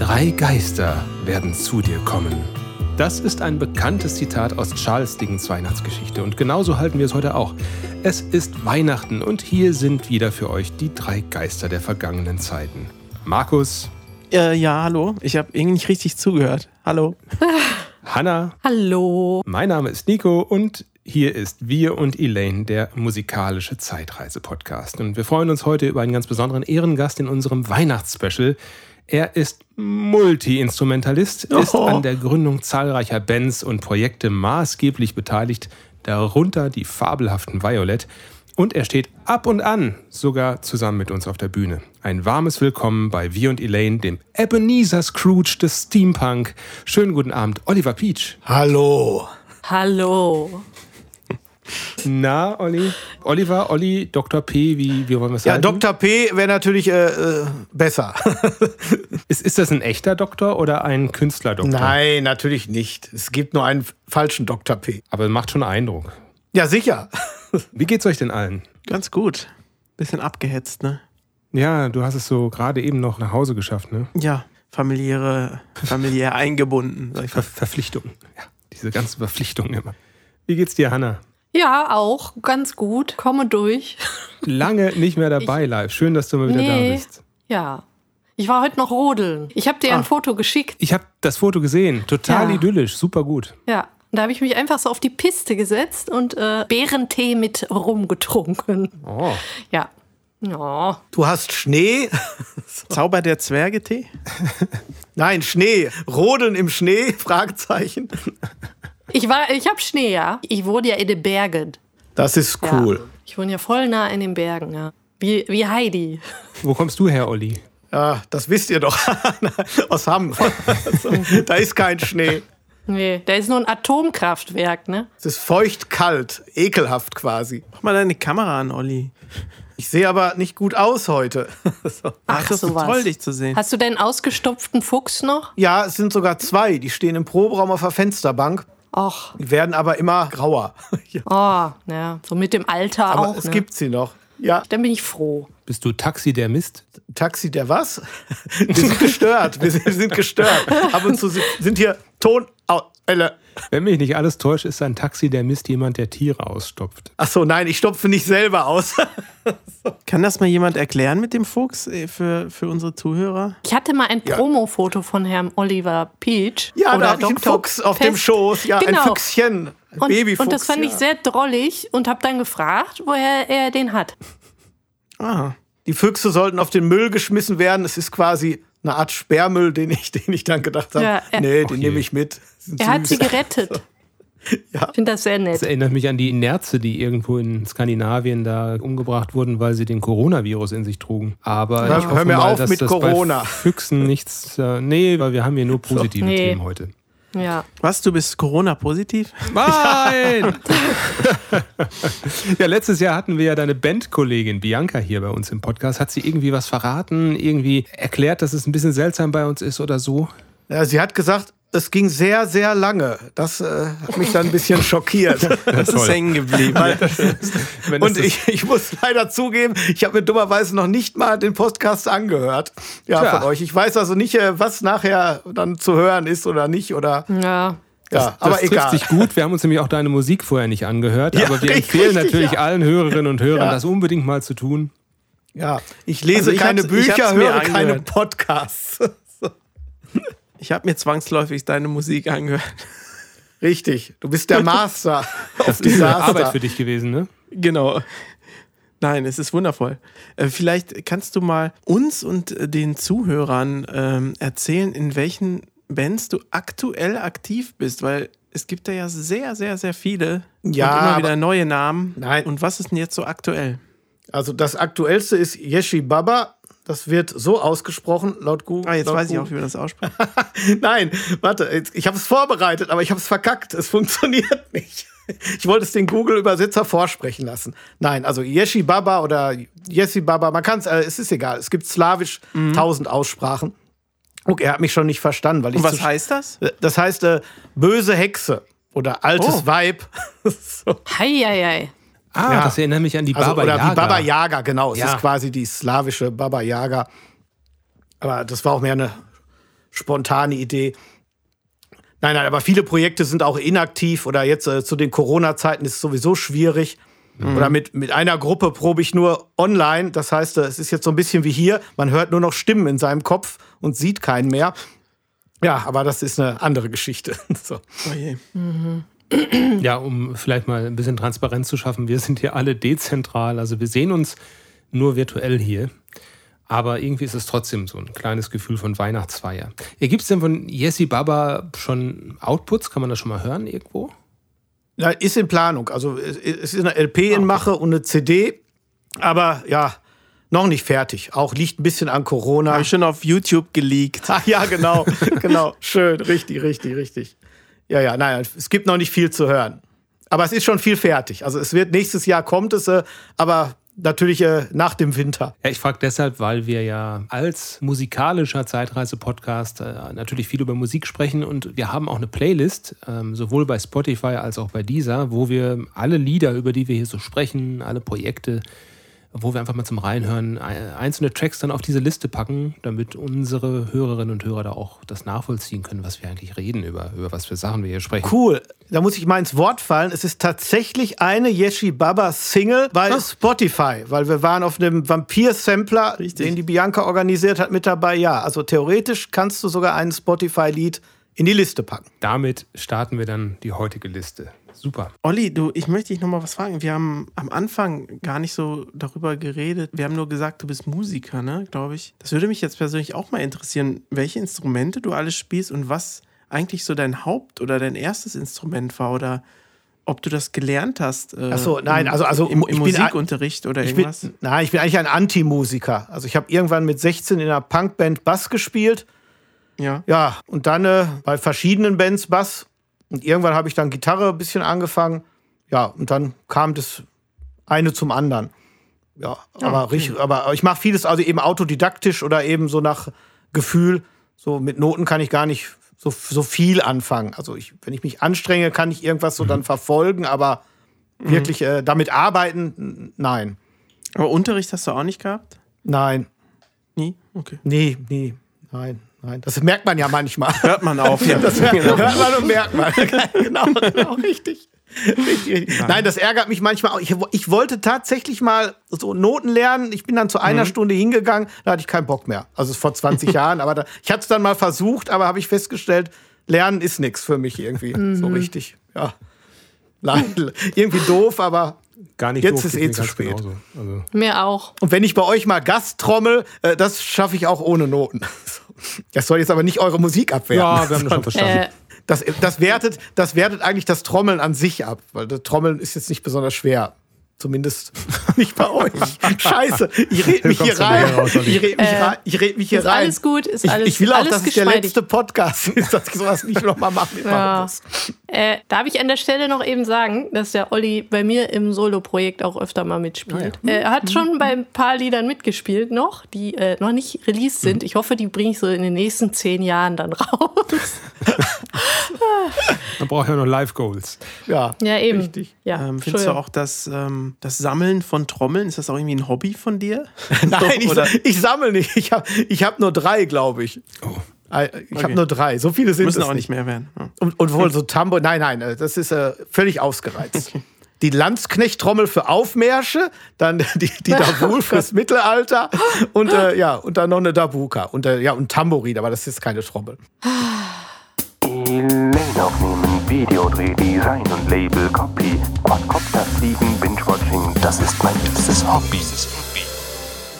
Drei Geister werden zu dir kommen. Das ist ein bekanntes Zitat aus Charles Dickens Weihnachtsgeschichte und genauso halten wir es heute auch. Es ist Weihnachten und hier sind wieder für euch die drei Geister der vergangenen Zeiten. Markus. Äh, ja, hallo. Ich habe irgendwie nicht richtig zugehört. Hallo. Hanna. Hallo. Mein Name ist Nico und hier ist Wir und Elaine, der musikalische Zeitreise-Podcast. Und wir freuen uns heute über einen ganz besonderen Ehrengast in unserem Weihnachtsspecial. Er ist Multi-Instrumentalist, ist Oh. an der Gründung zahlreicher Bands und Projekte maßgeblich beteiligt, darunter die fabelhaften Violet. Und er steht ab und an sogar zusammen mit uns auf der Bühne. Ein warmes Willkommen bei Wir und Elaine, dem Ebenezer Scrooge des Steampunk. Schönen guten Abend, Oliver Peach. Hallo. Hallo. Na, Olli? Oliver, Olli, Dr. P, wie, wie wollen wir es Ja, sagen? Dr. P wäre natürlich äh, äh, besser. Ist, ist das ein echter Doktor oder ein Künstlerdoktor? Nein, natürlich nicht. Es gibt nur einen falschen Dr. P. Aber macht schon Eindruck. Ja, sicher. Wie geht's euch denn allen? Ganz gut. Bisschen abgehetzt, ne? Ja, du hast es so gerade eben noch nach Hause geschafft, ne? Ja, familiäre, familiär eingebunden. Ver. Verpflichtungen. Ja, diese ganzen Verpflichtungen immer. Wie geht's dir, Hanna? Ja, auch ganz gut. Komme durch. Lange nicht mehr dabei live. Schön, dass du mal wieder da Nee. bist. Ja. Ich war heute noch rodeln. Ich habe dir ein Foto geschickt. Ich habe das Foto gesehen. Total Ja. idyllisch. Super gut. Ja. Und da habe ich mich einfach so auf die Piste gesetzt und äh, Beerentee mit Rum getrunken. Oh. Ja. Ja. Du hast Schnee. Zauber der Zwerge-Tee? Nein, Schnee. Rodeln im Schnee? Fragezeichen. Ich war, ich habe Schnee, ja. Ich wohne ja in den Bergen. Das ist Ja. cool. Ich wohne ja voll nah in den Bergen, ja. Wie, wie Heidi. Wo kommst du her, Olli? Ja, das wisst ihr doch. Aus Hamm. Da ist kein Schnee. Nee, da ist nur ein Atomkraftwerk, ne? Es ist feucht, kalt, ekelhaft quasi. Mach mal deine Kamera an, Olli. Ich sehe aber nicht gut aus heute. So. Ach, das ist sowas. toll, dich zu sehen. Hast du deinen ausgestopften Fuchs noch? Ja, es sind sogar zwei. Die stehen im Proberaum auf der Fensterbank. Och, Die werden aber immer grauer. Ja. oh, ja, so mit dem Alter Aber auch. es ne? gibt sie noch. Ja, Dann bin ich froh. Bist du Taxidermist? Taxi der was? Wir sind gestört. Wir sind, wir sind gestört. Ab und zu sind, hier Tonausfälle. Wenn mich nicht alles täuscht, ist ein Taxidermist jemand, der Tiere ausstopft. Ach so, nein, ich stopfe nicht selber aus. Kann das mal jemand erklären mit dem Fuchs äh, für, für unsere Zuhörer? Ich hatte mal ein Promo-Foto von Herrn Oliver Peach. Ja, oder da habe ich einen. Fuchs auf dem Fest. Schoß. Ja, genau. ein Füchschen. Ein Und, Babyfuchs. und das fand ich ja. sehr drollig und habe dann gefragt, woher er den hat. Ah, Die Füchse sollten auf den Müll geschmissen werden. Es ist quasi eine Art Sperrmüll, den ich, den ich dann gedacht habe. Ja, er- nee, den je. nehme ich mit. Er hat sie gerettet. Ja. Ich finde das sehr Das nett. erinnert mich an die Nerze, die irgendwo in Skandinavien da umgebracht wurden, weil sie den Coronavirus in sich trugen. Aber Hör- ich hoffe hör mir mal, auf dass mit das Corona. bei Füchsen nichts. Äh, nee, weil wir haben hier nur positive Nee. Themen heute. Ja. was, du bist Corona-positiv? Nein! ja, letztes Jahr hatten wir ja deine Bandkollegin Bianca hier bei uns im Podcast. Hat sie irgendwie was verraten, irgendwie erklärt, dass es ein bisschen seltsam bei uns ist oder so? Ja, sie hat gesagt, es ging sehr, sehr lange. Das äh, hat mich dann ein bisschen schockiert. Das ist hängen geblieben. Und das ich, ich muss leider zugeben, ich habe mir dummerweise noch nicht mal den Podcast angehört. Ja, Tja. von euch. Ich weiß also nicht, äh, was nachher dann zu hören ist oder nicht. Oder Ja. ja, das aber trifft egal. sich gut. Wir haben uns nämlich auch deine Musik vorher nicht angehört, Ja, aber wir richtig, empfehlen natürlich ja. allen Hörerinnen und Hörern, Ja. das unbedingt mal zu tun. Ja, ich lese Also ich keine Bücher, höre keine. Podcasts. Ich habe mir zwangsläufig deine Musik angehört. Richtig, du bist der Master auf Das ist eine. Arbeit für dich gewesen, ne? Genau. Nein, es ist wundervoll. Äh, vielleicht kannst du mal uns und äh, den Zuhörern ähm, erzählen, in welchen Bands du aktuell aktiv bist, weil es gibt da ja sehr, sehr, sehr viele Ja, und immer wieder neue Namen. Nein. Und was ist denn jetzt so aktuell? Also das aktuellste ist Yeshi Baba. Das wird so ausgesprochen, laut Google. Ah, jetzt weiß ich Google. auch, wie man das ausspricht. Nein, warte, ich habe es vorbereitet, aber ich habe es verkackt. Es funktioniert nicht. Ich wollte es den Google-Übersetzer vorsprechen lassen. Nein, also Yeshi Baba oder Yesi Baba, man kann es, äh, es ist egal. Es gibt slawisch tausend Aussprachen. Okay, er hat mich schon nicht verstanden, weil ich Und was heißt das? Das heißt äh, böse Hexe oder altes Oh. Weib. so. Heieiei. Ah, Ja. das erinnert mich an die Also, Baba oder Yaga. wie Baba Yaga, genau. Es Ja. ist quasi die slawische Baba Yaga. Aber das war auch mehr eine spontane Idee. Nein, nein, aber viele Projekte sind auch inaktiv oder jetzt äh, zu den Corona-Zeiten ist es sowieso schwierig. Mhm. Oder mit, mit einer Gruppe probe ich nur online. Das heißt, äh, es ist jetzt so ein bisschen wie hier. Man hört nur noch Stimmen in seinem Kopf und sieht keinen mehr. Ja, aber das ist eine andere Geschichte. so. Oh je. Mhm. Ja, um vielleicht mal ein bisschen Transparenz zu schaffen, wir sind hier alle dezentral. Also wir sehen uns nur virtuell hier. Aber irgendwie ist es trotzdem so ein kleines Gefühl von Weihnachtsfeier. Gibt es denn von Yessi Baba schon Outputs? Kann man das schon mal hören irgendwo? Ja, ist in Planung. Also es ist eine LP in ah, Mache und eine CD. Aber ja, noch nicht fertig. Auch liegt ein bisschen an Corona. Habe ich schon auf YouTube geleakt. Ach, ja, genau, genau. Schön, richtig, richtig, richtig. Ja, ja, nein, es gibt noch nicht viel zu hören. Aber es ist schon viel fertig. Also es wird nächstes Jahr kommt es, äh, aber natürlich äh, nach dem Winter. Ja, ich frage deshalb, weil wir ja als musikalischer Zeitreise-Podcast äh, natürlich viel über Musik sprechen und wir haben auch eine Playlist, ähm, sowohl bei Spotify als auch bei dieser, wo wir alle Lieder, über die wir hier so sprechen, alle Projekte, wo wir einfach mal zum Reinhören einzelne Tracks dann auf diese Liste packen, damit unsere Hörerinnen und Hörer da auch das nachvollziehen können, was wir eigentlich reden, über, über was für Sachen wir hier sprechen. Cool. Da muss ich mal ins Wort fallen. Es ist tatsächlich eine Yeshi Baba Single bei Ach. Spotify, weil wir waren auf einem Vampir-Sampler, den die Bianca organisiert hat, mit dabei. Ja, also theoretisch kannst du sogar ein Spotify-Lied in die Liste packen. Damit starten wir dann die heutige Liste. Super. Olli, du, ich möchte dich noch mal was fragen. Wir haben am Anfang gar nicht so darüber geredet. Wir haben nur gesagt, du bist Musiker, ne, glaube ich. Das würde mich jetzt persönlich auch mal interessieren, welche Instrumente du alles spielst und was eigentlich so dein Haupt- oder dein erstes Instrument war oder ob du das gelernt hast. Äh, Ach so, nein, also, also im, im Musikunterricht oder irgendwas? Bin, nein, ich bin eigentlich ein Anti-Musiker. Also ich habe irgendwann mit 16 in einer Punkband Bass gespielt. Ja. Ja, und dann äh, bei verschiedenen Bands Bass und irgendwann habe ich dann Gitarre ein bisschen angefangen. Ja, und dann kam das eine zum anderen. Ja, aber, okay. richtig, aber ich mache vieles also eben autodidaktisch oder eben so nach Gefühl. So mit Noten kann ich gar nicht so, so viel anfangen. Also ich, wenn ich mich anstrenge, kann ich irgendwas so mhm. dann verfolgen, aber mhm. wirklich äh, damit arbeiten, nein. Aber Unterricht hast du auch nicht gehabt? Nein. Nie? Okay. Nee, nee, nein. Nein, das merkt man ja manchmal. Hört man auch, ja. Das hört, hört man und merkt man. genau, genau, richtig. Richtig. Nein. Nein. das ärgert mich manchmal auch. Ich, ich, wollte tatsächlich mal so Noten lernen. Ich bin dann zu einer mhm. Stunde hingegangen, da hatte ich keinen Bock mehr. Also vor 20 Jahren. Aber da, ich hatte es dann mal versucht, aber habe ich festgestellt, Lernen ist nichts für mich irgendwie. Mhm. So richtig. Ja. Nein, irgendwie doof, aber Gar nicht Jetzt ist eh zu spät. Also. Mir auch. Und wenn ich bei euch mal Gast trommel, äh, das schaffe ich auch ohne Noten. Das soll jetzt aber nicht eure Musik abwerten. Ja, wir haben das schon verstanden. Äh. Das, das, wertet, das wertet eigentlich das Trommeln an sich ab, weil das Trommeln ist jetzt nicht besonders schwer. Zumindest nicht bei euch. Scheiße, ich rede mich hier rein. Ich rede mich, äh, rein. Ich red mich hier ist rein. Alles gut, ist alles Ich, ich will auch, dass es der letzte Podcast ist, dass ich sowas nicht nochmal machen ja. muss. Äh, darf ich an der Stelle noch eben sagen, dass der Olli bei mir im Solo-Projekt auch öfter mal mitspielt. Ah, ja. Er hat schon bei ein paar Liedern mitgespielt noch, die äh, noch nicht released sind. Ich hoffe, die bringe ich so in den nächsten zehn Jahren dann raus. Man braucht ja noch Live-Goals. Ja, ja eben. Richtig. Ja, ähm, findest du auch, dass ähm, das Sammeln von Trommeln, ist das auch irgendwie ein Hobby von dir? Nein, ich, ich sammle nicht. Ich habe ich hab nur drei, glaube ich. Oh. Ich okay. habe nur drei. So viele sind Müssen es auch nicht mehr werden. Ja. Und, und wohl so Tambo. Nein, nein, äh, das ist äh, völlig ausgereizt. Die Landsknecht-Trommel für Aufmärsche, dann die, die Dabul fürs Mittelalter und äh, ja und dann noch eine Dabuka und äh, ja und Tambourin, aber das ist keine Trommel. Aufnehmen, Videodreh, Design und Label, Copy, Quadcopter fliegen, Binge-Watching, das ist mein liebstes Hobby.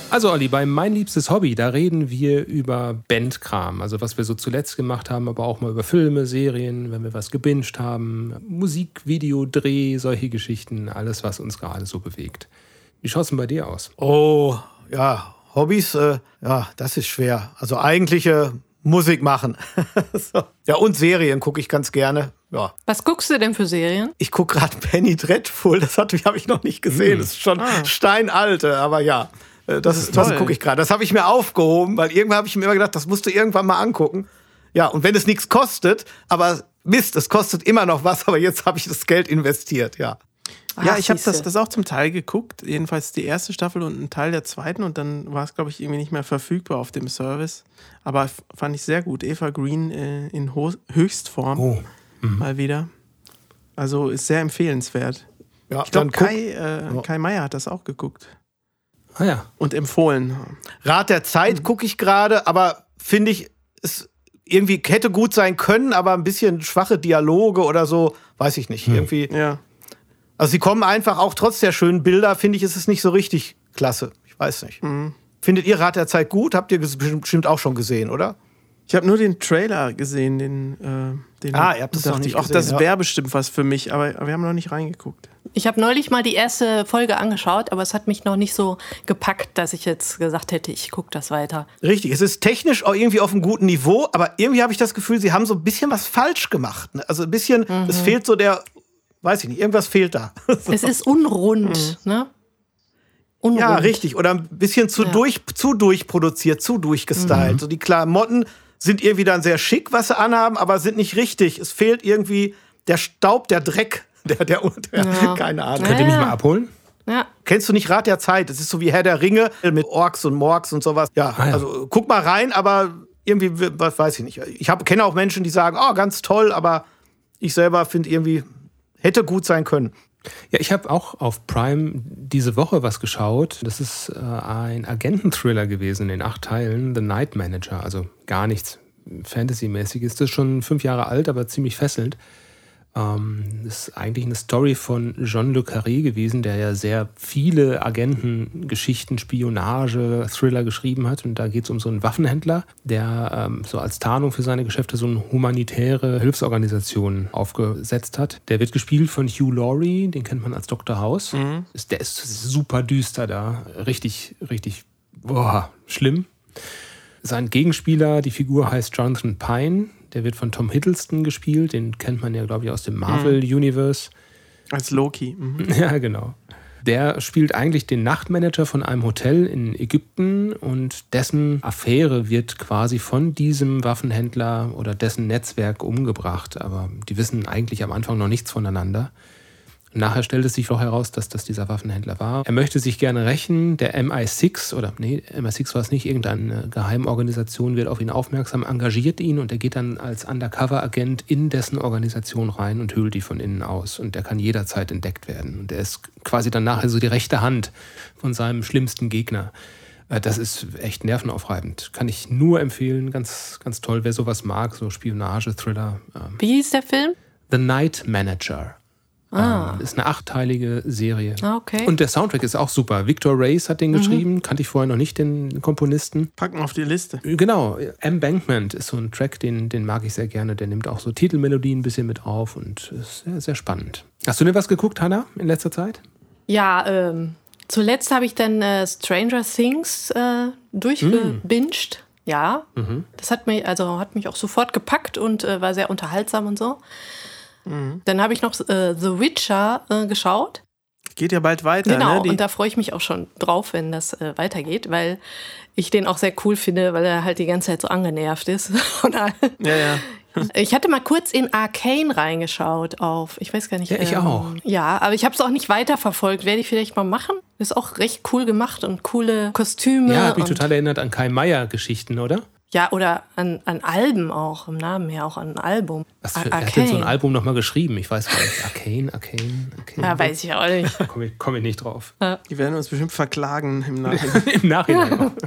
Also Olli, bei Mein liebstes Hobby, da reden wir über Bandkram, also was wir so zuletzt gemacht haben, aber auch mal über Filme, Serien, wenn wir was gebinged haben, Musik, Video, Dreh, solche Geschichten, alles, was uns gerade so bewegt. Wie schaut es denn bei dir aus? Oh, ja, Hobbys, äh, ja, das ist schwer. Also eigentliche äh, Musik machen. so. Ja, und Serien gucke ich ganz gerne. Ja. Was guckst du denn für Serien? Ich gucke gerade Penny Dreadful, das habe ich noch nicht gesehen. Hm. Das ist schon ah. steinalte, aber ja. Äh, das, ist, das gucke ich gerade. Das habe ich mir aufgehoben, weil irgendwann habe ich mir immer gedacht, das musst du irgendwann mal angucken. Ja, und wenn es nichts kostet, aber Mist, es kostet immer noch was, aber jetzt habe ich das Geld investiert, ja. Ja, Ach, ich habe das, das auch zum Teil geguckt. Jedenfalls die erste Staffel und ein Teil der zweiten. Und dann war es, glaube ich, irgendwie nicht mehr verfügbar auf dem Service. Aber fand ich sehr gut. Eva Green äh, in Ho Höchstform Oh. mal wieder. Also ist sehr empfehlenswert. Ja, Ich glaube, Kai, äh, Kai Meier hat das auch geguckt Ah ja. und empfohlen. Rat der Zeit gucke ich gerade, aber finde ich, es irgendwie hätte gut sein können, aber ein bisschen schwache Dialoge oder so, weiß ich nicht. Irgendwie. Ja. Also sie kommen einfach auch trotz der schönen Bilder, finde ich, ist es nicht so richtig klasse. Ich weiß nicht. Findet ihr Rat der Zeit gut? Habt ihr bestimmt auch schon gesehen, oder? Ich habe nur den Trailer gesehen, den, äh, den Ah, ihr habt das noch nicht gesehen, das ja. wäre bestimmt was für mich, aber wir haben noch nicht reingeguckt. Ich habe neulich mal die erste Folge angeschaut, aber es hat mich noch nicht so gepackt, dass ich jetzt gesagt hätte, ich gucke das weiter. Richtig, es ist technisch auch irgendwie auf einem guten Niveau, aber irgendwie habe ich das Gefühl, sie haben so ein bisschen was falsch gemacht. ne? Also ein bisschen, es fehlt so der, weiß ich nicht, irgendwas fehlt da. Es ist unrund, ne? Unrund. Ja, richtig. Oder ein bisschen zu, Ja. durch, zu durchproduziert, zu durchgestylt. So die Klamotten sind irgendwie dann sehr schick, was sie anhaben, aber sind nicht richtig. Es fehlt irgendwie der Staub, der Dreck, der, der, der Ja. keine Ahnung. Könnt ihr mich mal abholen? Ja. Kennst du nicht Rat der Zeit? Es ist so wie Herr der Ringe mit Orks und Morks und sowas. Ja, Ah, ja. also guck mal rein, aber irgendwie, was weiß ich nicht. Ich kenne auch Menschen, die sagen, oh, ganz toll, aber ich selber finde irgendwie, hätte gut sein können. Ja, ich habe auch auf Prime diese Woche was geschaut. Das ist äh, ein Agententhriller gewesen in acht Teilen, The Night Manager. Also gar nichts Fantasy-mäßiges. Das ist schon fünf Jahre alt, aber ziemlich fesselnd. Ähm, das ist eigentlich eine Story von John Le Carré gewesen, der ja sehr viele Agentengeschichten, Spionage, Thriller geschrieben hat. Und da geht es um so einen Waffenhändler, der ähm, so als Tarnung für seine Geschäfte so eine humanitäre Hilfsorganisation aufgesetzt hat. Der wird gespielt von Hugh Laurie, den kennt man als Dr. House. Ist, der ist super düster da. Richtig, richtig, boah, schlimm. Sein Gegenspieler, die Figur heißt Jonathan Pine. Der wird von Tom Hiddleston gespielt. Den kennt man ja, glaube ich, aus dem Marvel-Universe. Als Loki. Mhm. Ja, genau. Der spielt eigentlich den Nachtmanager von einem Hotel in Ägypten und dessen Affäre wird quasi von diesem Waffenhändler oder dessen Netzwerk umgebracht. Aber die wissen eigentlich am Anfang noch nichts voneinander. Nachher stellt es sich doch heraus, dass das dieser Waffenhändler war. Er möchte sich gerne rächen. Der MI6 oder nee, MI6 war es nicht, irgendeine Geheimorganisation wird auf ihn aufmerksam, engagiert ihn und er geht dann als Undercover-Agent in dessen Organisation rein und hüllt die von innen aus. Und der kann jederzeit entdeckt werden. Und er ist quasi dann nachher so die rechte Hand von seinem schlimmsten Gegner. Äh, Das ist echt nervenaufreibend. Kann ich nur empfehlen. Ganz, ganz toll, wer sowas mag, so Spionage, Thriller. ähm, Wie hieß der Film? The Night Manager. Ah. Ähm, ist eine achtteilige Serie. Ah, okay. Und der Soundtrack ist auch super. Victor Race hat den geschrieben, kannte ich vorher noch nicht, den Komponisten. Packen auf die Liste. Genau, Embankment ist so ein Track, den, den mag ich sehr gerne. Der nimmt auch so Titelmelodien ein bisschen mit auf und ist sehr, sehr spannend. Hast du denn was geguckt, Hannah, in letzter Zeit? Ja, ähm, zuletzt habe ich dann äh, Stranger Things äh, durchgebinged. Ja, das hat mich, also hat mich auch sofort gepackt und äh, war sehr unterhaltsam und so. Dann habe ich noch äh, The Witcher äh, geschaut. Geht ja bald weiter. Genau, ne? Und da freue ich mich auch schon drauf, wenn das äh, weitergeht, weil ich den auch sehr cool finde, weil er halt die ganze Zeit so angenervt ist. Ja, ja. ich hatte mal kurz in Arcane reingeschaut auf, ich weiß gar nicht. ähm, Ja, ich auch. Ja, aber ich habe es auch nicht weiterverfolgt. Werde ich vielleicht mal machen. Ist auch recht cool gemacht und coole Kostüme. Ja, hat mich total erinnert an Kai Meier-Geschichten, oder? Ja, oder an, an Alben auch, im Namen her auch an ein Album. Was für, er hat denn so ein. Album nochmal geschrieben? Ich weiß gar nicht. Arcane, Arcane, Arcane. Ja, weiß ich auch nicht. Komme ich, komm ich nicht drauf. Die werden uns bestimmt verklagen im Nachhinein. Im Nachhinein.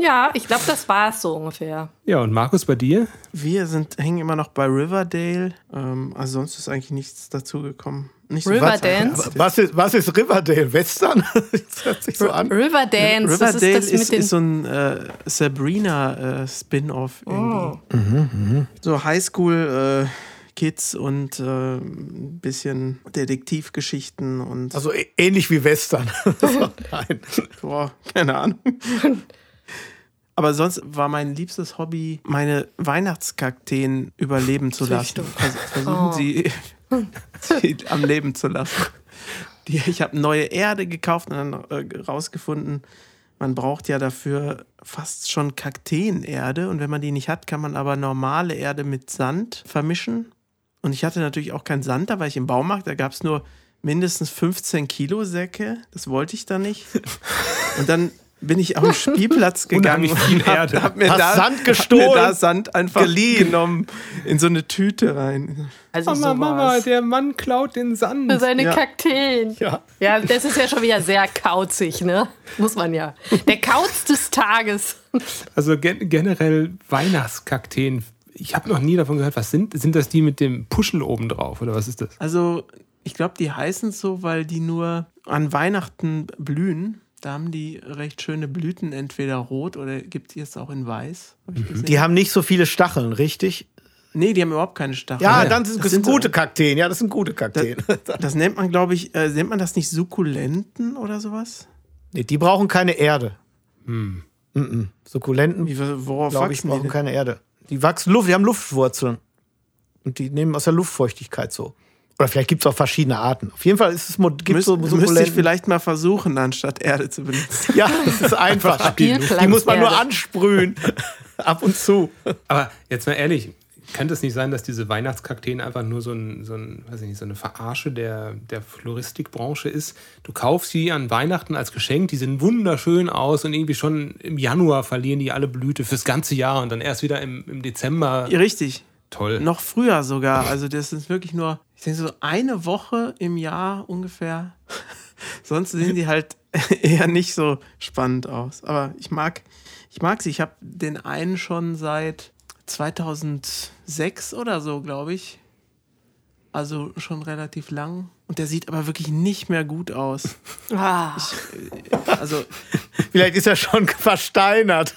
Ja, ich glaube, das war es so ungefähr. Ja, und Markus, bei dir? Wir sind, hängen immer noch bei Riverdale. Ähm, also sonst ist eigentlich nichts dazugekommen. Nicht so Riverdance? was- Was ist, was ist Riverdale? Western? das hört sich so an. Riverdance, das Riverdale ist das mit den. so ein äh, Sabrina-Spin-Off irgendwie. So Highschool-Kids und äh, ein bisschen Detektivgeschichten und Also ä- ähnlich wie Western. Nein. boah, keine Ahnung. Aber sonst war mein liebstes Hobby, meine Weihnachtskakteen überleben zu lassen. Vers versuchen Oh. sie am Leben zu lassen. Die, ich habe neue Erde gekauft und dann äh, rausgefunden, man braucht ja dafür fast schon Kakteenerde. Und wenn man die nicht hat, kann man aber normale Erde mit Sand vermischen. Und ich hatte natürlich auch keinen Sand, da war ich im Baumarkt, da gab es nur mindestens 15 Kilo Säcke. Das wollte ich da nicht. Und dann bin ich auf den Spielplatz gegangen und hab, Erde. hab mir Hast da Sand Hab gestohlen, mir da Sand einfach geliehen. genommen in so eine Tüte rein. Also Mama, sowas. Mama, der Mann klaut den Sand. Für seine Ja. Kakteen. Ja. Ja, das ist ja schon wieder sehr kauzig, ne? Muss man ja. Der Kauz des Tages. Also gen generell Weihnachtskakteen. Ich habe noch nie davon gehört. Was sind, sind das die mit dem Puschel oben drauf oder was ist das? Also, ich glaube, die heißen so, weil die nur an Weihnachten blühen. Da haben die recht schöne Blüten, entweder rot oder gibt es auch in weiß. Hab ich gesehen. Die haben nicht so viele Stacheln, richtig? nee, die haben überhaupt keine Stacheln. Ja, dann sind Das das sind gute so- Kakteen. Ja, das sind gute Kakteen. Das nennt man, glaube ich, äh, nennt man das nicht Sukkulenten oder sowas? nee, die brauchen keine Erde. Mm -mm. Sukkulenten, Wie, worauf glaube ich, wachsen brauchen keine Erde. Die wachsen Luft, die haben Luftwurzeln. Und die nehmen aus der Luftfeuchtigkeit so. Oder vielleicht gibt es auch verschiedene Arten. Auf jeden Fall ist es gibt Müs so müsste ich vielleicht mal versuchen, anstatt Erde zu benutzen. Ja, das ist einfach. die, Spielplatz die muss man nur ansprühen. Ab und zu. Aber jetzt mal ehrlich, könnte es nicht sein, dass diese Weihnachtskakteen einfach nur so, ein, so, ein, weiß ich nicht, so eine Verarsche der, der Floristikbranche ist? Du kaufst sie an Weihnachten als Geschenk, die sehen wunderschön aus und irgendwie schon im Januar verlieren die alle Blüte fürs ganze Jahr und dann erst wieder im, im Dezember. Ja, Richtig. Toll. Noch früher sogar. Also das ist wirklich nur, ich denke so eine Woche im Jahr ungefähr. Sonst sehen die halt eher nicht so spannend aus. Aber ich mag, ich mag sie. Ich habe den einen schon seit 2006 oder so, glaube ich. Also schon relativ lang. Und der sieht aber wirklich nicht mehr gut aus. Ah, Also, Vielleicht ist er schon versteinert.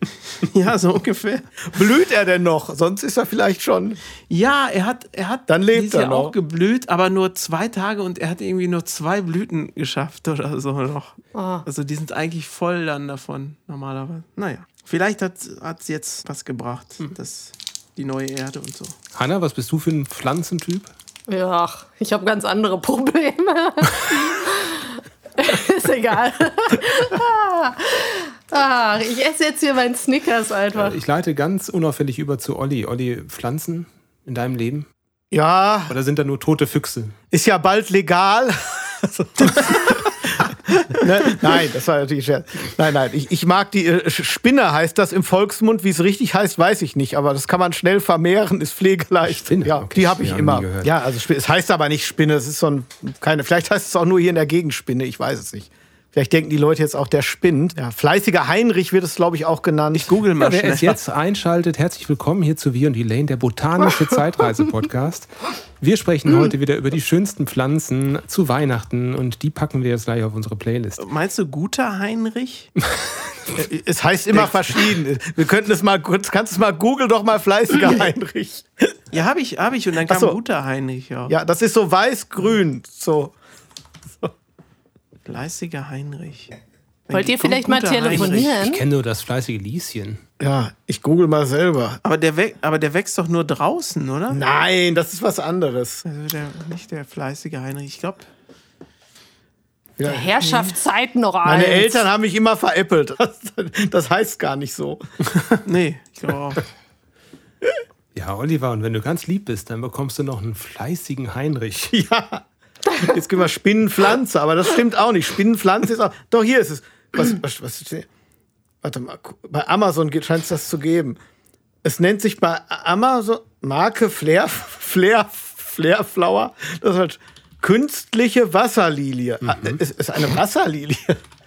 ja, so ungefähr. Blüht er denn noch? Sonst ist er vielleicht schon. Ja, er hat, er hat Dann lebt dieses er Jahr noch. auch geblüht, aber nur zwei Tage und er hat irgendwie nur zwei Blüten geschafft oder so noch. Ah. Also die sind eigentlich voll dann davon normalerweise. Naja, vielleicht hat es jetzt was gebracht, Hm. das, die neue Erde und so. Hanna, was bist du für ein Pflanzentyp? ja, ach, ich habe ganz andere Probleme. ist egal. Ah, ich esse jetzt hier meinen Snickers einfach. Ich leite ganz unauffällig über zu Olli. Olli, Pflanzen in deinem Leben? Ja, Oder sind da nur tote Füchse? ist ja bald legal. ne? Nein, das war natürlich ein Scherz. Nein, nein, ich, ich mag die äh, Spinne, heißt das im Volksmund. Wie es richtig heißt, weiß ich nicht, aber das kann man schnell vermehren, ist pflegeleicht. Spinne, ja, okay, die habe ich Spinne immer. Ja, also Spinne, es heißt aber nicht Spinne, es ist so ein, keine, vielleicht heißt es auch nur hier in der Gegend Spinne, ich weiß es nicht. Vielleicht denken die Leute jetzt auch, der spinnt. Ja, fleißiger Heinrich wird es, glaube ich, auch genannt. Ich google mal Ja, wer schnell. es jetzt einschaltet, herzlich willkommen hier zu Wir und Elaine, der botanische Zeitreise-Podcast. Wir sprechen heute wieder über die schönsten Pflanzen zu Weihnachten und die packen wir jetzt gleich auf unsere Playlist. Meinst du guter Heinrich? Es heißt immer verschieden. Wir könnten es mal kurz, kannst du es mal Google doch mal fleißiger Heinrich. Ja, habe ich, habe ich. Und dann kam so. guter Heinrich, ja. Ja, das ist so weiß-grün. So. Fleißiger Heinrich. Wollt ihr vielleicht mal guter Heinrich. telefonieren? Ich kenne nur das fleißige Lieschen. Ja, ich google mal selber. Aber der, aber der wächst doch nur draußen, oder? Nein, das ist was anderes. Also der, nicht der fleißige Heinrich. Ich glaube, Ja. Herrschaftszeiten noch Meine eins. Eltern haben mich immer veräppelt. Das, das heißt gar nicht so. nee, ich glaube auch. Ja, Oliver, und wenn du ganz lieb bist, dann bekommst du noch einen fleißigen Heinrich. Ja. Jetzt gehen wir Spinnenpflanze, aber das stimmt auch nicht. Spinnenpflanze ist auch. Doch, hier ist es. Was, was, was? Warte mal, bei Amazon scheint es das zu geben. Es nennt sich bei Amazon Marke Flair, Flair, Flair Flower. Das ist halt künstliche Wasserlilie. Ah, Es ist eine Wasserlilie.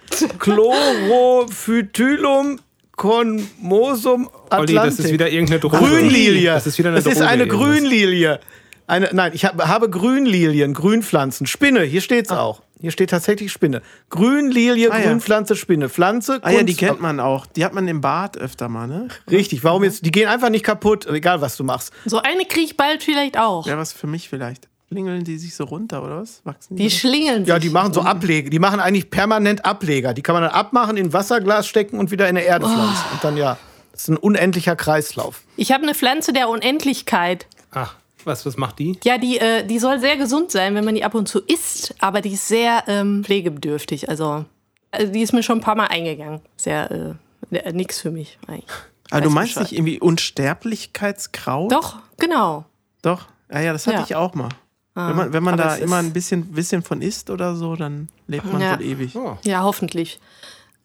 Chlorophytylum conmosum Olli, atlantic. das ist wieder irgendeine Droge. Grünlilie. Das ist wieder eine Das ist Droge, eine. Grünlilie. Eine, nein, ich hab, habe Grünlilien, Grünpflanzen, Spinne. Hier steht's auch. Hier steht tatsächlich Spinne. Grünlilie, Ah, ja. Grünpflanze, Spinne. Pflanze, Ah ja, die Kunst- kennt man auch. Die hat man im Bad öfter mal, ne? Richtig. Warum jetzt? Die gehen einfach nicht kaputt, egal was du machst. So eine kriege ich bald vielleicht auch. Ja, was für mich vielleicht. Klingeln die sich so runter, oder was? Wachsen Die so? schlingeln sich. Ja, die machen so Ableger. Die machen eigentlich permanent Ableger. Die kann man dann abmachen, in ein Wasserglas stecken und wieder in der Erde pflanzen. Und dann ja, das ist ein unendlicher Kreislauf. Ich habe eine Pflanze der Unendlichkeit. Ach, was, was macht die? Ja, die, äh, die soll sehr gesund sein, wenn man die ab und zu isst, aber die ist sehr ähm, pflegebedürftig. Also, also die ist mir schon ein paar Mal eingegangen. Sehr äh, nix für mich eigentlich. Ah, du meinst nicht irgendwie Unsterblichkeitskraut? Doch, genau. Doch. Ah ja, das hatte Ja. ich auch mal. wenn man, wenn man aber da immer ein bisschen, bisschen von isst oder so, dann lebt man Ja. wohl ewig. Oh. Ja, hoffentlich.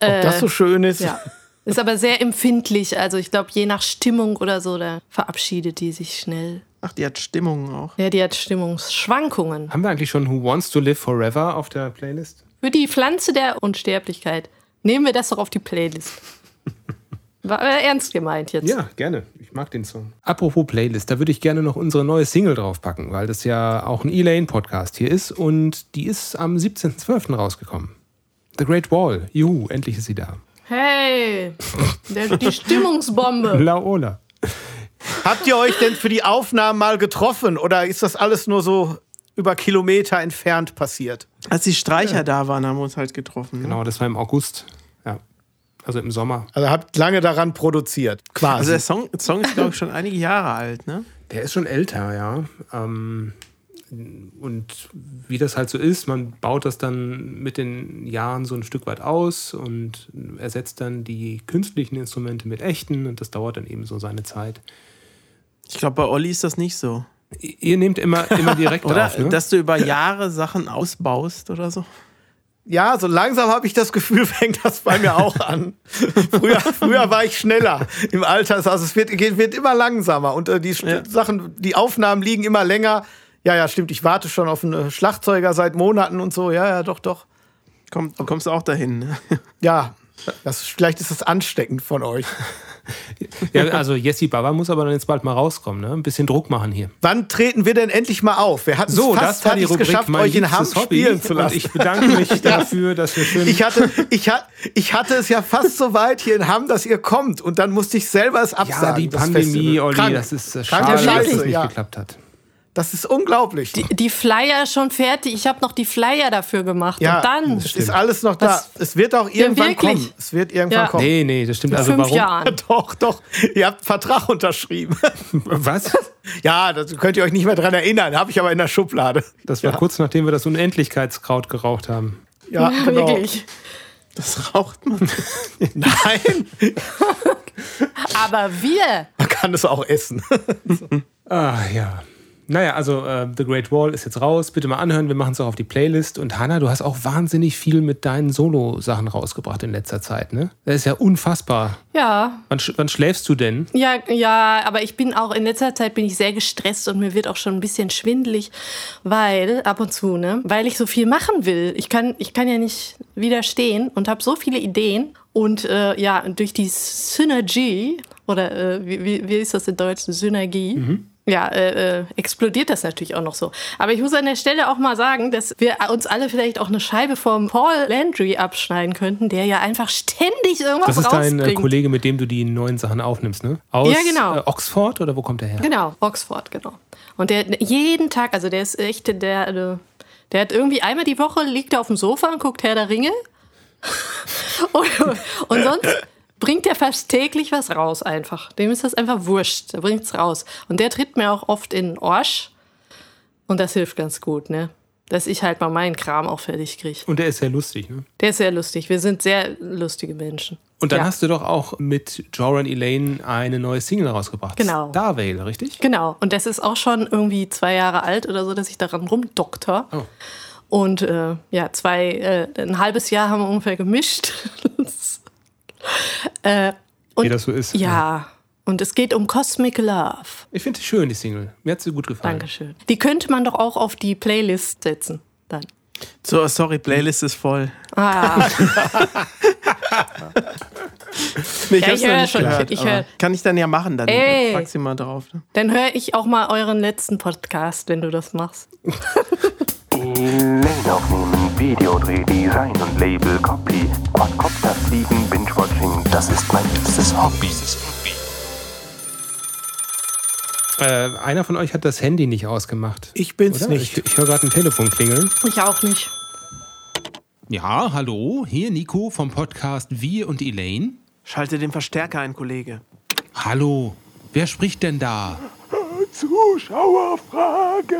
Ob das so schön ist. Ja. Ist aber sehr empfindlich. Also ich glaube, je nach Stimmung oder so, da verabschiedet die sich schnell. Ach, die hat Stimmung auch. Ja, die hat Stimmungsschwankungen. Haben wir eigentlich schon Who Wants to Live Forever auf der Playlist? Für die Pflanze der Unsterblichkeit. Nehmen wir das doch auf die Playlist. War äh, ernst gemeint jetzt. Ja, gerne. Ich mag den Song. Apropos Playlist, da würde ich gerne noch unsere neue Single draufpacken, weil das ja auch ein Elaine-Podcast hier ist und die ist am 17.12. rausgekommen. The Great Wall. Juhu, endlich ist sie da. Hey, der, die Stimmungsbombe. Laola. Habt ihr euch denn für die Aufnahmen mal getroffen oder ist das alles nur so über Kilometer entfernt passiert? Als die Streicher da waren, haben wir uns halt getroffen. Ne? Genau, das war im August. Ja. Also im Sommer. Also habt lange daran produziert, quasi. Also der Song, Song ist, glaube ich, schon einige Jahre alt, ne? Der ist schon älter, ja. Ähm, und wie das halt so ist, man baut das dann mit den Jahren so ein Stück weit aus und ersetzt dann die künstlichen Instrumente mit echten und das dauert dann eben so seine Zeit. Ich glaube, bei Olli ist das nicht so. Ihr nehmt immer, immer direkt Oder? auf, ne? Dass du über Jahre Sachen ausbaust oder so. ja, so langsam habe ich das Gefühl, fängt das bei mir auch an. früher, früher war ich schneller im Alter. Also es wird, wird immer langsamer und äh, die Ja. Sachen, die Aufnahmen liegen immer länger. Ja, ja, stimmt. Ich warte schon auf einen Schlagzeuger seit Monaten und so. Ja, ja, doch, doch. Komm, du kommst auch dahin. Ne? Ja, das, vielleicht ist das ansteckend von euch. ja, also Jessie Baba muss aber dann jetzt bald mal rauskommen, ne? Ein bisschen Druck machen hier. Wann treten wir denn endlich mal auf? Wir hatten So, fast das war hatte die ich's Rubrik geschafft, euch in Hamm spielen zu lassen. ich bedanke mich dafür, dass wir schön Ich hatte, ich, ha- ich hatte es ja fast so weit hier in Hamm, dass ihr kommt. Und dann musste ich selber es absagen. ja, die Pandemie. Olli, das ist äh, schade, dass es nicht ja. geklappt hat. Das ist unglaublich. Die, die Flyer schon fertig. Ich habe noch die Flyer dafür gemacht. ja, Und dann, es ist alles noch da. Das- Es wird auch irgendwann wirklich? kommen. Es wird irgendwann Ja. kommen. Nee, nee, das stimmt. in Also fünf warum? Jahren. Doch, doch. Ihr habt einen Vertrag unterschrieben. Was? ja, das könnt ihr euch nicht mehr dran erinnern. Habe ich aber in der Schublade. Das war kurz nachdem wir das Unendlichkeitskraut geraucht haben. Ja, Ja, genau. wirklich. Das raucht man. Nein, Aber wir. man kann es auch essen. Ah, ja. Naja, also äh, The Great Wall ist jetzt raus. Bitte mal anhören. Wir machen es auch auf die Playlist. Und Hanna, du hast auch wahnsinnig viel mit deinen Solo-Sachen rausgebracht in letzter Zeit, ne? Das ist ja unfassbar. Ja, Wann, sch wann schläfst du denn? Ja, ja, aber ich bin auch in letzter Zeit bin ich sehr gestresst und mir wird auch schon ein bisschen schwindelig, weil ab und zu, ne, weil ich so viel machen will. Ich kann, ich kann ja nicht widerstehen und habe so viele Ideen und äh, ja, durch die Synergie oder äh, wie, wie, wie ist das in Deutsch? Synergie. Ja, äh, äh, explodiert das natürlich auch noch so. Aber ich muss an der Stelle auch mal sagen, dass wir uns alle vielleicht auch eine Scheibe vom Paul Landry abschneiden könnten, der ja einfach ständig irgendwas Das ist dein äh. Kollege, mit dem du die neuen Sachen aufnimmst, ne? Aus Ja, genau. äh, Oxford oder wo kommt der her? Genau, Oxford, genau. Und der jeden Tag, also der ist echt, der, äh, der hat irgendwie einmal die Woche liegt er auf dem Sofa und guckt Herr der Ringe. und, und sonst bringt er fast täglich was raus einfach. Dem ist das einfach wurscht. Der bringt's raus. Und der tritt mir auch oft in den Arsch. Und das hilft ganz gut, ne? Dass ich halt mal meinen Kram auch fertig kriege. Und der ist sehr lustig, ne? Der ist sehr lustig. Wir sind sehr lustige Menschen. Und dann Ja. hast du doch auch mit Joran Elaine eine neue Single rausgebrabt. Genau. Starvale, richtig? Genau. Und das ist auch schon irgendwie zwei Jahre alt oder so, dass ich daran rumdoktor. Oh. Und äh, ja, zwei, äh, ein halbes Jahr haben wir ungefähr gemischt. äh, und, Wie das so ist. Ja. Und es geht um Cosmic Love. Ich finde sie schön, die Single. Mir hat sie gut gefallen. Dankeschön. Die könnte man doch auch auf die Playlist setzen. Dann. So, sorry, Playlist ist voll. Ah, Nee, Ja, hab's ich noch nicht schon, gehört, ich hör- Kann ich dann ja machen, dann Ey. pack sie mal drauf. Ne? dann höre ich auch mal euren letzten Podcast, wenn du das machst. Elaine aufnehmen, Videodreh, Design und Label, Copy, Quadcopter fliegen, Binge-Watching, das ist mein liebstes Hobby. Äh, einer von euch hat das Handy nicht ausgemacht. Ich bin's Oder? nicht. Ich, ich höre gerade ein Telefon klingeln. Ich auch nicht. Ja, hallo, hier Nico vom Podcast Wir und Elaine. Schalte den Verstärker ein, Kollege. Hallo, wer spricht denn da? Zuschauerfrage.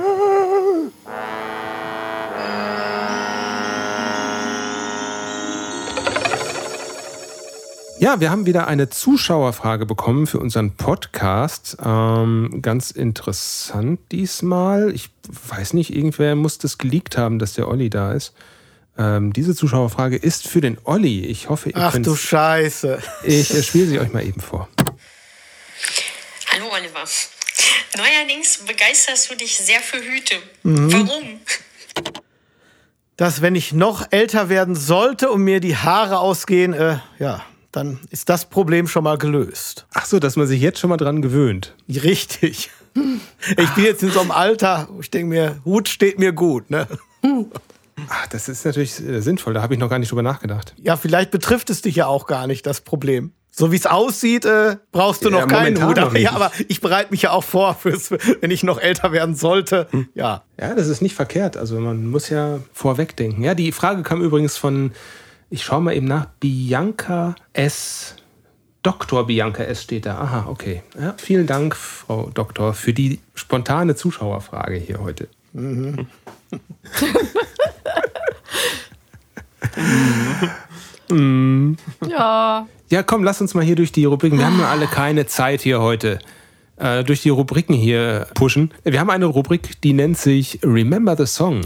Ja, wir haben wieder eine Zuschauerfrage bekommen für unseren Podcast. Ähm, ganz interessant diesmal. Ich weiß nicht, irgendwer muss das geleakt haben, dass der Olli da ist. Ähm, diese Zuschauerfrage ist für den Olli. Ich hoffe, ihr Ach könnt. du Scheiße. Ich äh, spiele sie euch mal eben vor. Hallo Oliver. Neuerdings begeisterst du dich sehr für Hüte. Mhm. Warum? Dass, wenn ich noch älter werden sollte und mir die Haare ausgehen, äh, ja, dann ist das Problem schon mal gelöst. Ach so, dass man sich jetzt schon mal dran gewöhnt. Richtig. Ich bin jetzt in so einem Alter, ich denke mir, Hut steht mir gut. Ne? Ach, das ist natürlich äh, sinnvoll. Da habe ich noch gar nicht drüber nachgedacht. Ja, vielleicht betrifft es dich ja auch gar nicht, das Problem. So wie es aussieht, äh, brauchst du Ja, noch keinen Hut. noch Aber, ja, aber ich bereite mich ja auch vor, fürs, wenn ich noch älter werden sollte. Ja. Ja, das ist nicht verkehrt. Also man muss ja vorwegdenken. Ja, die Frage kam übrigens von, ich schaue mal eben nach, Bianca S. Dr. Bianca S. steht da. Aha, okay. Ja, vielen Dank, Frau Doktor, für die spontane Zuschauerfrage hier heute. Ja. Ja, komm, lass uns mal hier durch die Rubriken. Wir haben ja alle keine Zeit hier heute. Äh, durch die Rubriken hier pushen. Wir haben eine Rubrik, die nennt sich Remember the Song.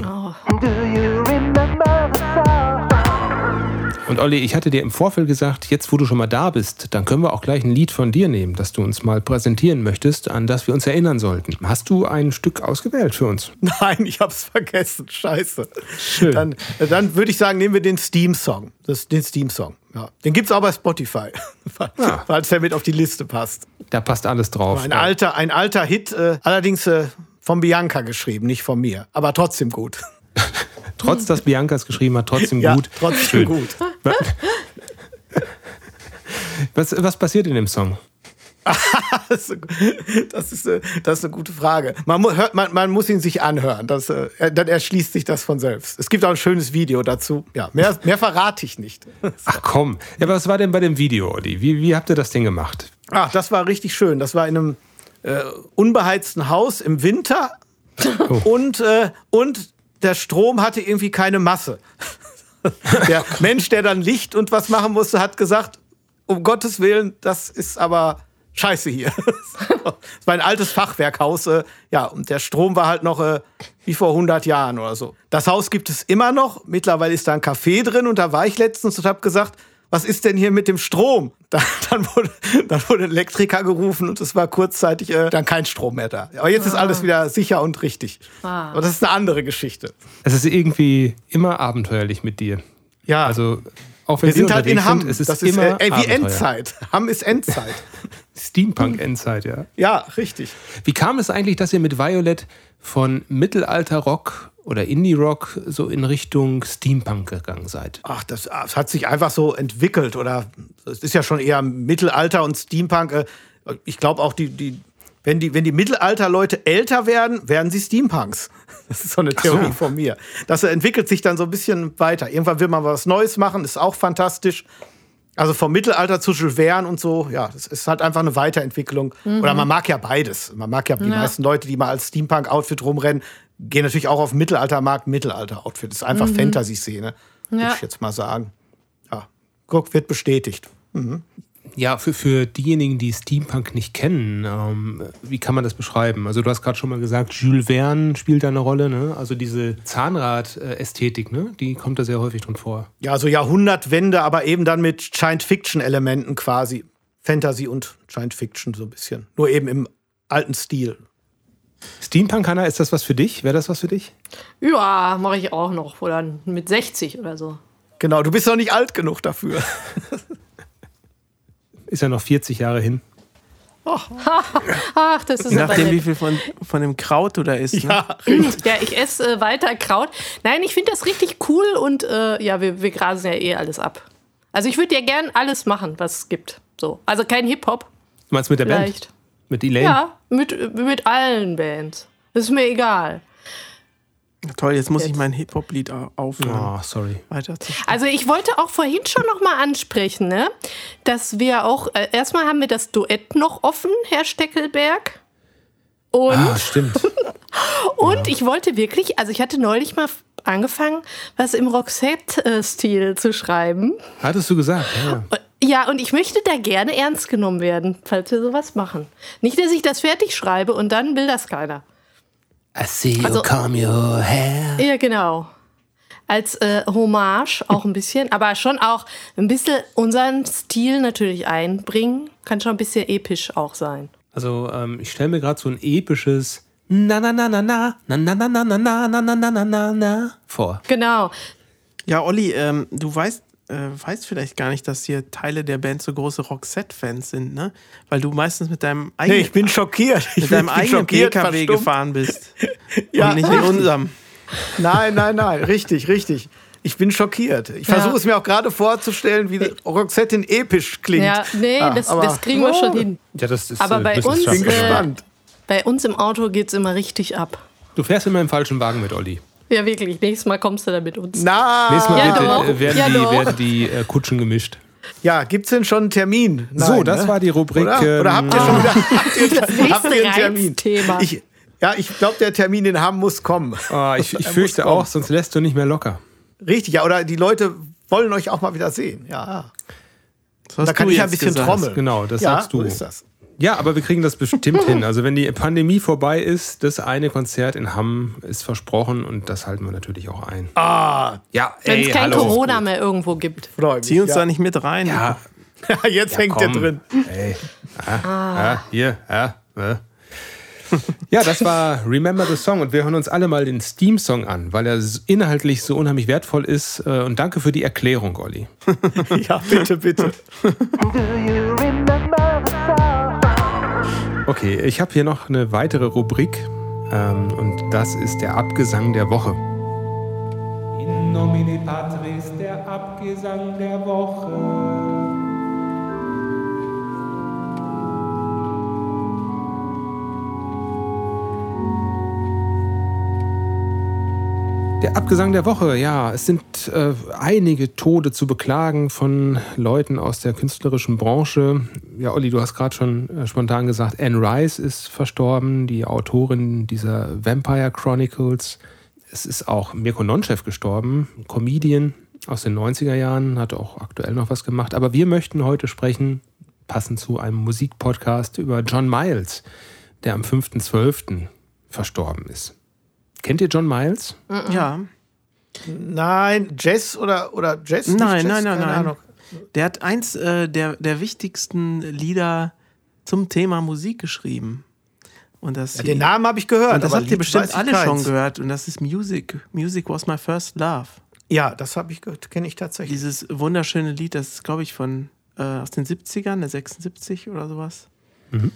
Und Olli, ich hatte dir im Vorfeld gesagt, jetzt wo du schon mal da bist, dann können wir auch gleich ein Lied von dir nehmen, das du uns mal präsentieren möchtest, an das wir uns erinnern sollten. Hast du ein Stück ausgewählt für uns? Nein, ich hab's vergessen. Scheiße. Schön. Dann, dann würde ich sagen, nehmen wir den Steam-Song. Den Steam-Song. Ja. Den gibt's auch bei Spotify. Ah. Falls der mit auf die Liste passt. Da passt alles drauf. Ein alter, ein alter Hit, äh, allerdings äh, von Bianca geschrieben, nicht von mir. Aber trotzdem gut. Trotz, dass Bianca es geschrieben hat, trotzdem Ja, gut. trotzdem Schön. gut. Was, was passiert in dem Song? Das ist, das ist, eine gute Frage. Man, hört, man, man muss ihn sich anhören. Das, äh, dann erschließt sich das von selbst. Es gibt auch ein schönes Video dazu. Ja, mehr, mehr verrate ich nicht. Ach komm. Ja, was war denn bei dem Video, Olli? Wie, wie habt ihr das Ding gemacht? Ach, das war richtig schön. Das war in einem äh, unbeheizten Haus im Winter und, äh, und der Strom hatte irgendwie keine Masse. der Mensch, der dann Licht und was machen musste, hat gesagt, um Gottes Willen, das ist aber scheiße hier. Es war ein altes Fachwerkhaus, äh, ja, und der Strom war halt noch äh, wie vor 100 Jahren oder so. Das Haus gibt es immer noch. Mittlerweile ist da ein Café drin und da war ich letztens und habe gesagt, was ist denn hier mit dem Strom? Da, dann, wurde, dann wurde ein Elektriker gerufen und es war kurzzeitig äh, dann kein Strom mehr da. Aber jetzt ist alles wieder sicher und richtig. Aber das ist eine andere Geschichte. Es ist irgendwie immer abenteuerlich mit dir. Ja, Also, auch wenn wir sind halt in Hamm. sind, es ist das ist immer äh, ey, wie Abenteuer. Endzeit. Hamm ist Endzeit. Steampunk-Endzeit, ja. ja, richtig. Wie kam es eigentlich, dass ihr mit Violet von Mittelalter-Rock oder Indie-Rock so in Richtung Steampunk gegangen seid? Ach, das, das hat sich einfach so entwickelt oder es ist ja schon eher Mittelalter und Steampunk. äh, Ich glaube auch, die, die, wenn die, wenn die Mittelalter-Leute älter werden, werden sie Steampunks. Das ist so eine Theorie so. von mir. Das entwickelt sich dann so ein bisschen weiter. Irgendwann will man was Neues machen, ist auch fantastisch. Also vom Mittelalter zu Jules Verne und so, ja, das ist halt einfach eine Weiterentwicklung. Oder man mag ja beides. Man mag ja die meisten Leute, die mal als Steampunk-Outfit rumrennen, gehen natürlich auch auf Mittelaltermarkt Mittelalter-Outfit. Das ist einfach Fantasy-Szene, würde Ja. ich jetzt mal sagen. Ja, guck, wird bestätigt. Ja, für, für diejenigen, die Steampunk nicht kennen, ähm, wie kann man das beschreiben? Also du hast gerade schon mal gesagt, Jules Verne spielt da eine Rolle, ne? Also diese Zahnrad-Ästhetik, ne? Die kommt da sehr häufig drin vor. Ja, so Jahrhundertwende, aber eben dann mit Science-Fiction-Elementen quasi. Fantasy und Science-Fiction so ein bisschen. Nur eben im alten Stil. Steampunk, Hanna, ist das was für dich? Wäre das was für dich? Ja, mache ich auch noch. Oder mit 60 oder so. Genau, du bist noch nicht alt genug dafür. Ist ja noch 40 Jahre hin. Ach, das ist nachdem, wie viel von, von dem Kraut du da isst. Ne? Ja, Ja, ich esse äh, weiter Kraut. Nein, ich finde das richtig cool und äh, ja, wir, wir grasen ja eh alles ab. Also ich würde ja gern alles machen, was es gibt. So. Also kein Hip-Hop, Du meinst mit der vielleicht. Band? Mit Elaine? Ja, mit, mit allen Bands. Ist mir egal. Toll, jetzt muss ich Jetzt. mein Hip-Hop-Lied au- aufhören. Oh, sorry. Weiter Also ich wollte auch vorhin schon noch mal ansprechen, ne, dass wir auch äh, erstmal haben wir das Duett noch offen, Herr Steckelberg. Und Ah, stimmt. Und ich wollte wirklich, also ich hatte neulich mal angefangen, was im Roxette-Stil zu schreiben. Hattest du gesagt? Ja, ja. Ja, und ich möchte da gerne ernst genommen werden, falls wir sowas machen. Nicht, dass ich das fertig schreibe und dann will das keiner. I see you Also- comb your hair. Ja, genau. Als äh, Hommage auch ein bisschen, aber schon auch ein bisschen unseren Stil natürlich einbringen. Kann schon ein bisschen episch auch sein. Also ähm, ich stelle mir gerade so ein episches Na na na na na na na na na na na na na na na na na vor. Genau. Ja, Olli, ähm, du weißt, äh, weißt vielleicht gar nicht, dass hier Teile der Band so große Roxette-Fans sind, ne? Weil du meistens mit deinem Nee, eigenen, ich bin schockiert. Ich mit deinem bin eigenen schockiert, PKW verstummt. gefahren bist. Ja, und nicht mit unserem. Nein, nein, nein, richtig, richtig. Ich bin schockiert. Ich Ja. versuche es mir auch gerade vorzustellen, wie Roxette in episch klingt. Ja, nee, Ah, das, aber- das kriegen wir schon Oh, hin. Ja, das ist. Aber äh, bei uns, gespannt. bei uns im Auto geht es immer richtig ab. Du fährst immer im falschen Wagen mit Olli. Ja, wirklich. Nächstes Mal kommst du dann mit uns. Na, Nächstes Mal Ja, bitte, doch. äh, werden, Ja, die, doch. werden die äh, Kutschen gemischt. ja, gibt's denn schon einen Termin? so, Nein, das ne? war die Rubrik. Oder, oder habt ihr ähm, schon wieder habt ihr, Das habt ihr einen Termin? Reizthema. Ich, ja, ich glaube, der Termin, den haben muss kommen. ah, ich, ich fürchte auch, sonst lässt du nicht mehr locker. Richtig, ja, oder die Leute wollen euch auch mal wieder sehen. Ja, Das da kann ich ein bisschen gesagt. trommeln. Genau, das ja, sagst du. So ist das. Ja, aber wir kriegen das bestimmt hin. Also wenn die Pandemie vorbei ist, das eine Konzert in Hamm ist versprochen und das halten wir natürlich auch ein. Ah, Ja, Wenn es kein hallo. Corona mehr irgendwo gibt. mich. Zieh uns ja. da nicht mit rein. Ja, Jetzt hängt komm. der drin. Ey. Ah, ah, hier, ah, äh. Ja, das war Remember the Song und wir hören uns alle mal den Steam-Song an, weil er inhaltlich so unheimlich wertvoll ist. äh, Und danke für die Erklärung, Olli. Ja, bitte, bitte. Okay, ich habe hier noch eine weitere Rubrik ähm, und das ist der Abgesang der Woche. In nomine Patris, der Abgesang der Woche. Der Abgesang der Woche, ja, es sind äh, einige Tode zu beklagen von Leuten aus der künstlerischen Branche. Ja, Olli, du hast gerade schon äh, spontan gesagt, Anne Rice ist verstorben, die Autorin dieser Vampire Chronicles. Es ist auch Mirko Nonchev gestorben, Comedian aus den 90er Jahren, hat auch aktuell noch was gemacht. Aber wir möchten heute sprechen, passend zu einem Musikpodcast, über John Miles, der am 5.12. verstorben ist. Kennt ihr John Miles? Ja. Nein, Jazz oder, oder Jazz? Nicht Nein, Jazz? nein, nein, Keine nein. Ahnung. Der hat eins äh, der, der wichtigsten Lieder zum Thema Musik geschrieben. Und das Ja, den Namen habe ich gehört. und das aber habt ihr bestimmt alle keins. schon gehört. Und das ist Music. Music was my first love. Ja, das habe ich gehört, kenne ich tatsächlich. Dieses wunderschöne Lied, das ist, glaube ich, von äh, aus den 70ern, der 76 oder sowas. Mhm.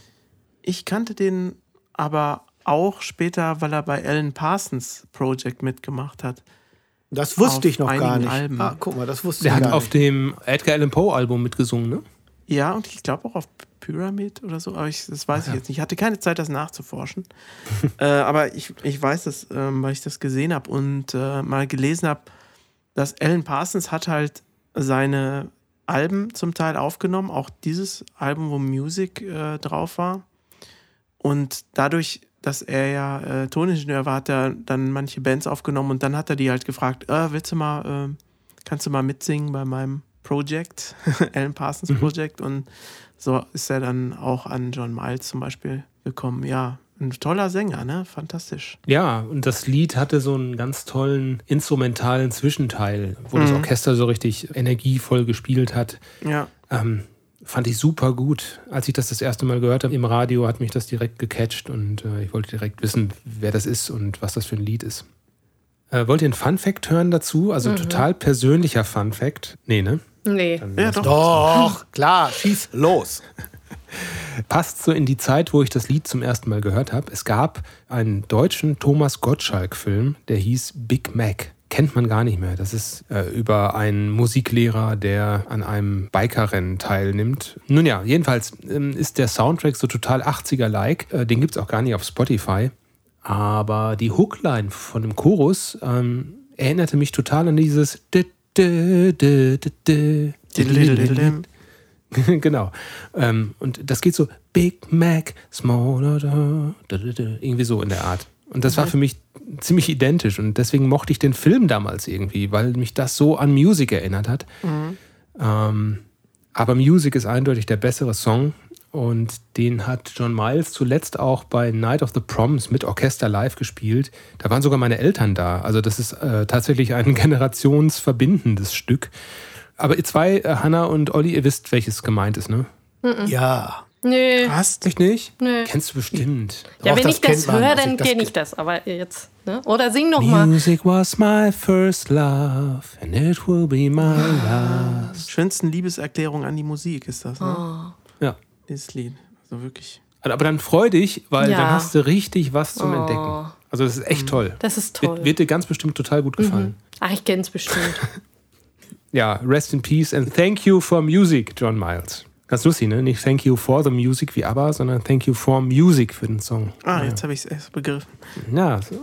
Ich kannte den aber auch später, weil er bei Alan Parsons Project mitgemacht hat. Das wusste auf ich noch gar nicht. Alben. Ah, guck mal, das wusste Der ich hat gar auf nicht. dem Edgar Allan Poe Album mitgesungen, ne? Ja, und ich glaube auch auf Pyramid oder so, aber ich, das Ah, weiß ich jetzt nicht. Ich hatte keine Zeit, das nachzuforschen. äh, aber ich, ich weiß das, ähm, weil ich das gesehen habe und äh, mal gelesen habe, dass Alan Parsons hat halt seine Alben zum Teil aufgenommen, auch dieses Album, wo Music äh, drauf war. Und dadurch, dass er ja äh, Toningenieur war, hat er dann manche Bands aufgenommen und dann hat er die halt gefragt, äh, willst du mal, äh, kannst du mal mitsingen bei meinem Project, Alan Parsons Project und so ist er dann auch an John Miles zum Beispiel gekommen. Ja, ein toller Sänger, ne? Fantastisch. Ja, und das Lied hatte so einen ganz tollen instrumentalen Zwischenteil, wo das Mhm. Orchester so richtig energievoll gespielt hat. Ja. Ähm, fand ich super gut. Als ich das das erste Mal gehört habe im Radio, hat mich das direkt gecatcht und äh, ich wollte direkt wissen, wer das ist und was das für ein Lied ist. Äh, wollt ihr einen Fun-Fact hören dazu? Also total persönlicher Fun-Fact. Nee, ne? Nee. Ja, doch. Doch, klar, schieß los. passt so in die Zeit, wo ich das Lied zum ersten Mal gehört habe. Es gab einen deutschen Thomas Gottschalk-Film, der hieß Big Mac. Kennt man gar nicht mehr. Das ist äh, über einen Musiklehrer, der an einem Bikerrennen teilnimmt. Nun ja, jedenfalls ähm, ist der Soundtrack so total 80er-like. Äh, den gibt es auch gar nicht auf Spotify. Aber die Hookline von dem Chorus ähm, erinnerte mich total an dieses. genau. Ähm, und das geht so Big Mac, da, irgendwie so in der Art. Und das war für mich ziemlich identisch und deswegen mochte ich den Film damals irgendwie, weil mich das so an Music erinnert hat. Ähm, Aber Music ist eindeutig der bessere Song. Und den hat John Miles zuletzt auch bei Night of the Proms mit Orchester live gespielt. Da waren sogar meine Eltern da. Also das ist äh, tatsächlich ein generationsverbindendes Stück. Aber ihr zwei, äh, Hannah und Olli, ihr wisst, welches gemeint ist, ne? Ja. Nee. Was? Echt nicht? Nee. Kennst du bestimmt. Ja, Doch, wenn das ich das man, höre, also dann kenne ich das. Aber jetzt, ne? Oder sing noch mal. Music was my first love and it will be my last. Schönsten Liebeserklärung an die Musik ist das, ne? Oh. Ja. Dieses Lied. Also wirklich. Aber dann freu dich, weil Ja. dann hast du richtig was zum Oh. Entdecken. Also das ist echt toll. Das ist toll. Wird, wird dir ganz bestimmt total gut gefallen. Ach, ich kenne es bestimmt. Ja, rest in peace and thank you for music, John Miles. Ganz lustig, ne? Nicht thank you for the music wie ABBA, sondern thank you for music für den Song. Ah, jetzt habe ich es erst begriffen. Ja, so,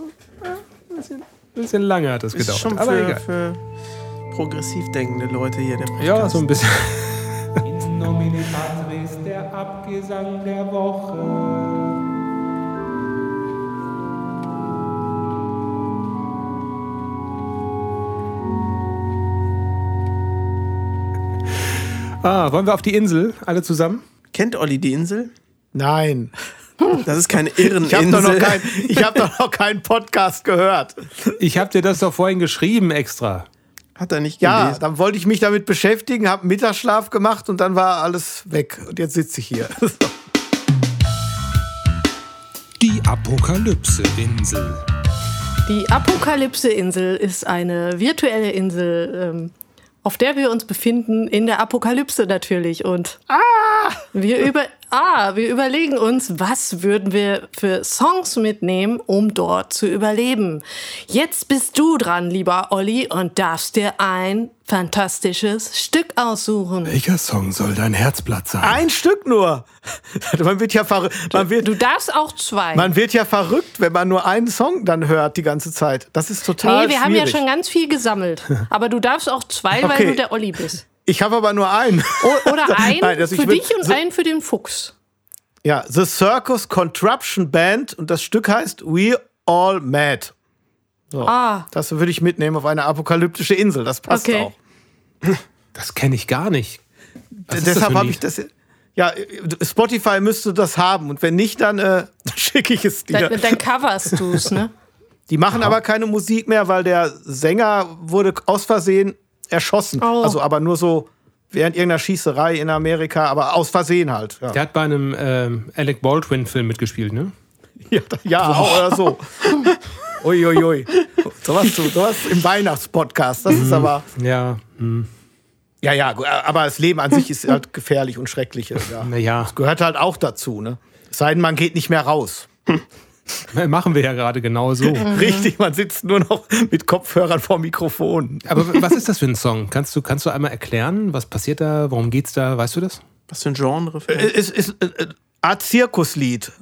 ja, ein bisschen, bisschen lange hat das Ist gedauert. schon aber für, egal. für progressiv denkende Leute hier der Podcast. Ja, so ein bisschen. In nomine Patris, der Abgesang der Woche. Ah, wollen wir auf die Insel, alle zusammen? Kennt Olli die Insel? Nein. Das ist keine Ich habe Irreninsel. doch, noch kein, ich hab doch noch keinen Podcast gehört. Ich habe dir das doch vorhin geschrieben extra. Hat er nicht Ja, gelesen. dann wollte ich mich damit beschäftigen, habe Mittagsschlaf gemacht und dann war alles weg. Und jetzt sitze ich hier. Die Apokalypse-Insel. Die Apokalypse-Insel ist eine virtuelle Insel, ähm, auf der wir uns befinden, in der Apokalypse natürlich. Und wir, über, ah, wir überlegen uns, was würden wir für Songs mitnehmen, um dort zu überleben. Jetzt bist du dran, lieber Olli, und darfst dir ein fantastisches Stück aussuchen. Welcher Song soll dein Herzblatt sein? Ein Stück nur. Man wird ja verrückt. Man wird, Du darfst auch zwei. man wird ja verrückt, wenn man nur einen Song dann hört die ganze Zeit. Das ist total nee, wir haben ja schwierig. schon ganz viel gesammelt. Aber du darfst auch zwei, weil Okay. du der Olli bist. Ich habe aber nur einen. Oder einen Nein, also ich für will- dich und so- einen für den Fuchs. Ja, The Circus Contraption Band und das Stück heißt We All Mad. So, Ah. Das würde ich mitnehmen auf eine apokalyptische Insel. Das passt Okay. auch. Das kenne ich gar nicht. Deshalb habe ich das. Ja, Spotify müsste das haben und wenn nicht, dann, äh, dann schicke ich es dir. Dann, dann coverst du es, ne? Die machen aber keine Musik mehr, weil der Sänger wurde aus Versehen erschossen. Oh. Also aber nur so während irgendeiner Schießerei in Amerika, aber aus Versehen halt. Ja, Der hat bei einem ähm, Alec Baldwin-Film mitgespielt, ne? ja, ja auch oder so. Uiuiui. Ui, ui. Sowas, so, sowas im Weihnachtspodcast. Das ist aber. Ja. Hm. Ja, ja, aber das Leben an sich ist halt gefährlich und schrecklich. Ja. Naja, Gehört halt auch dazu, ne? Es sei denn, man geht nicht mehr raus. machen wir ja gerade genau so. Richtig, man sitzt nur noch mit Kopfhörern vor Mikrofon. Aber was ist das für ein Song? Kannst du, kannst du einmal erklären, was passiert da? Worum geht's da? Weißt du das? Was für ein Genre? Äh, Es ist äh, äh, Art Zirkuslied.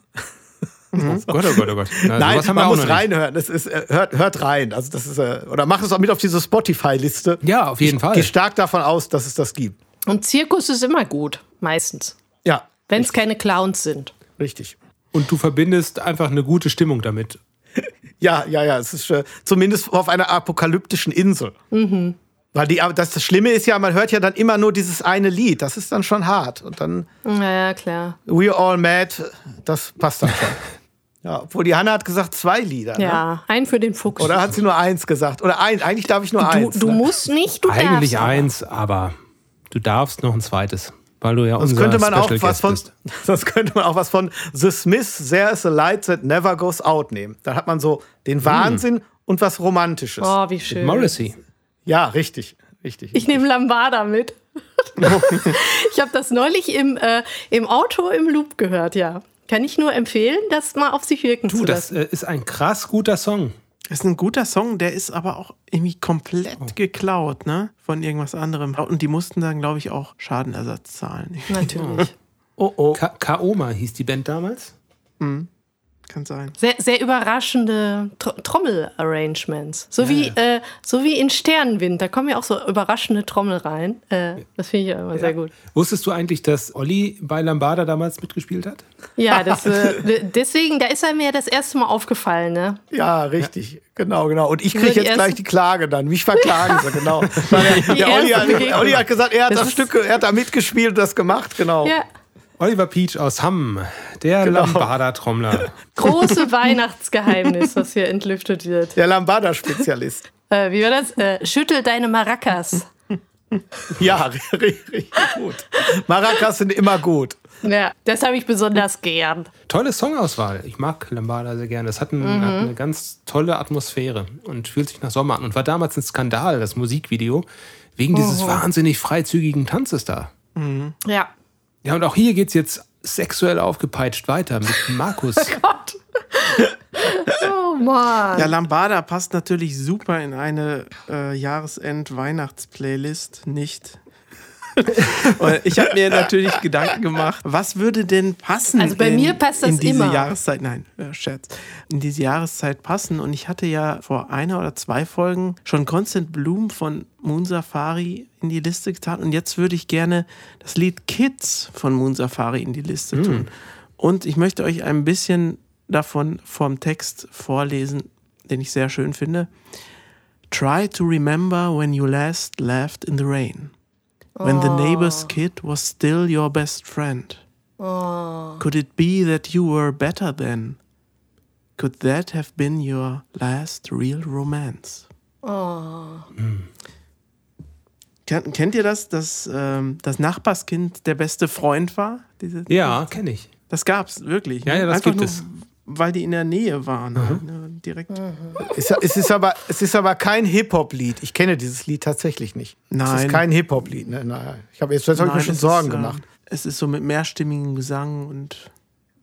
Oh Gott, oh Gott, oh Gott. Na, Nein, man auch muss reinhören. Es ist, äh, hört, hört rein. Also das ist, äh, oder mach es auch mit auf diese Spotify-Liste. Ja, auf jeden Ich Fall. gehe stark davon aus, dass es das gibt. Und Zirkus ist immer gut, meistens. Ja, Wenn es keine Clowns sind. richtig. Und du verbindest einfach eine gute Stimmung damit. Ja, ja, ja. Es ist äh, zumindest auf einer apokalyptischen Insel. Weil die, aber das, das Schlimme ist ja, man hört ja dann immer nur dieses eine Lied. Das ist dann schon hart. Und dann Naja, klar. We All Mad, das passt dann schon. ja, obwohl die Hanna hat gesagt zwei Lieder. Ne? Ja, ein für den Fuchs. Oder hat sie nur eins gesagt? Oder ein, eigentlich darf ich nur du, eins. du ne? musst nicht, du Eigentlich darfst. eins, aber du darfst noch ein zweites, weil du ja Sonst könnte man auch Special was Guest von, bist. sonst könnte man auch was von The Smiths, There is a Light that never goes out nehmen. Da hat man so den Wahnsinn und was Romantisches. Oh, wie schön. Morrissey. Ja, richtig, richtig. Ich nehme Lambada mit. ich habe das neulich im, äh, im Auto im Loop gehört, ja. Kann ich nur empfehlen, das mal auf sich wirken Du, zu das lassen. äh, ist ein krass guter Song. Das ist ein guter Song, der ist aber auch irgendwie komplett geklaut, ne? Von irgendwas anderem. Und die mussten dann, glaube ich, auch Schadenersatz zahlen. Natürlich. Oh, oh. Ka Kaoma hieß die Band damals. Kann sein. Sehr, sehr überraschende Tr Trommel-Arrangements. So, wie, äh, so wie in Sternenwind. Da kommen ja auch so überraschende Trommel rein. Äh, das finde ich ja immer sehr gut. Wusstest du eigentlich, dass Olli bei Lambada damals mitgespielt hat? Ja, das, äh, deswegen, da ist er mir das erste Mal aufgefallen, ne? Ja, richtig. Genau, genau. Und ich kriege jetzt gleich die Klage dann. Mich verklagen sie, genau. Der, der Olli, hat. Olli hat gesagt, er hat Das das, Stück, er hat da mitgespielt und das gemacht, genau. Ja. Oliver Peach aus Hamm, der Genau. Lambada-Trommler. Große Weihnachtsgeheimnis, das hier entlüftet wird. Der Lambada-Spezialist. Äh, wie war das? Äh, schüttel deine Maracas. Ja, ri- ri- richtig gut. Maracas sind immer gut. Ja, das habe ich besonders gern. Tolle Songauswahl. Ich mag Lambada sehr gerne. Das hat, ein, hat eine ganz tolle Atmosphäre und fühlt sich nach Sommer an. Und war damals ein Skandal, das Musikvideo, wegen dieses wahnsinnig freizügigen Tanzes da. Ja. Ja, und auch hier geht's jetzt sexuell aufgepeitscht weiter mit Markus. Oh Mann. Ja, Lambada passt natürlich super in eine äh, Jahresend-Weihnachts-Playlist, nicht? Und ich habe mir natürlich Gedanken gemacht, was würde denn passen? Also bei in, mir passt das in diese immer. Jahreszeit. Nein, äh, Scherz. In diese Jahreszeit passen. Und ich hatte ja vor einer oder zwei Folgen schon Constant Bloom von Moon Safari in die Liste getan. Und jetzt würde ich gerne das Lied Kids von Moon Safari in die Liste Hm. tun. Und ich möchte euch ein bisschen davon vom Text vorlesen, den ich sehr schön finde. Try to remember when you last laughed in the rain. When the neighbor's kid was still your best friend. Could it be that you were better then? Could that have been your last real romance? Kennt, kennt ihr das, dass ähm, das Nachbarskind der beste Freund war? Diese, Ja, kenne ich. Das gab's wirklich. Ja, ja, das Einfach gibt nur, es. Weil die in der Nähe waren. halt, ne, Direkt. Es, es, ist aber, es ist aber kein Hip-Hop-Lied. Ich kenne dieses Lied tatsächlich nicht. Es Nein. ist kein Hip-Hop-Lied. Ne? Nein. Ich habe jetzt, hab ich mir schon es Sorgen ist, äh, gemacht. Es ist so mit mehrstimmigem Gesang und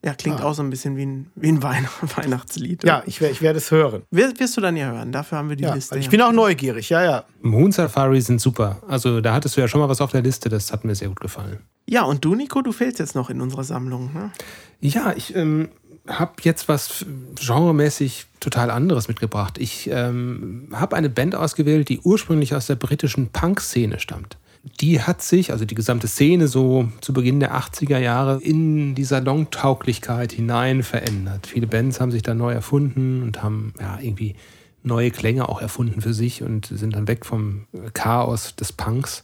ja, klingt Ah. auch so ein bisschen wie ein, wie ein Weihn Weihnachtslied. Ja, ich, ich werde es hören. Wirst, wirst du dann ja hören. Dafür haben wir die Ja, Liste. ich ja. bin auch neugierig, ja, ja. Moon Safari sind super. Also da hattest du ja schon mal was auf der Liste, das hat mir sehr gut gefallen. ja, und du, Nico, du fehlst jetzt noch in unserer Sammlung. Ne? Ja, ich ähm, habe jetzt was genremäßig total anderes mitgebracht. Ich ähm, habe eine Band ausgewählt, die ursprünglich aus der britischen Punk-Szene stammt. Die hat sich, also die gesamte Szene so zu Beginn der 80er Jahre, in die Salontauglichkeit hinein verändert. Viele Bands haben sich da neu erfunden und haben ja irgendwie neue Klänge auch erfunden für sich und sind dann weg vom Chaos des Punks.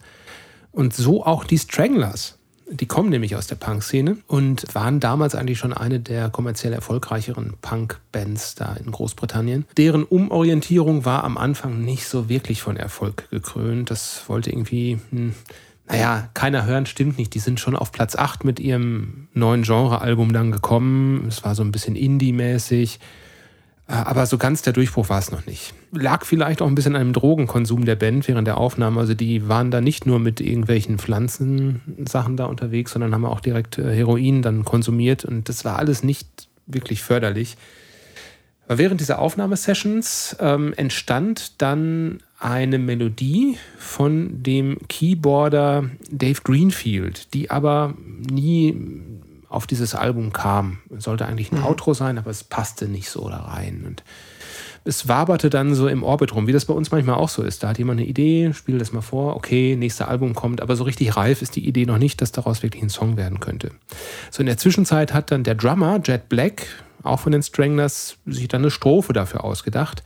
Und so auch die Stranglers. Die kommen nämlich aus der Punk-Szene und waren damals eigentlich schon eine der kommerziell erfolgreicheren Punk-Bands da in Großbritannien. Deren Umorientierung war am Anfang nicht so wirklich von Erfolg gekrönt. Das wollte irgendwie, hm, naja, keiner hören, stimmt nicht. Die sind schon auf Platz 8 mit ihrem neuen Genre-Album dann gekommen. Es war so ein bisschen Indie-mäßig. Äh, Aber so ganz der Durchbruch war es noch nicht. Lag vielleicht auch ein bisschen an einem Drogenkonsum der Band während der Aufnahme. Also die waren da nicht nur mit irgendwelchen Pflanzensachen da unterwegs, sondern haben auch direkt äh, Heroin dann konsumiert und das war alles nicht wirklich förderlich. Aber während dieser Aufnahmesessions ähm, entstand dann eine Melodie von dem Keyboarder Dave Greenfield, die aber nie auf dieses Album kam. Es sollte eigentlich ein Outro sein, aber es passte nicht so da rein. Und es waberte dann so im Orbit rum, wie das bei uns manchmal auch so ist. Da hat jemand eine Idee, spielt das mal vor, okay, nächster Album kommt, aber so richtig reif ist die Idee noch nicht, dass daraus wirklich ein Song werden könnte. So in der Zwischenzeit hat dann der Drummer, Jet Black, auch von den Stranglers, sich dann eine Strophe dafür ausgedacht.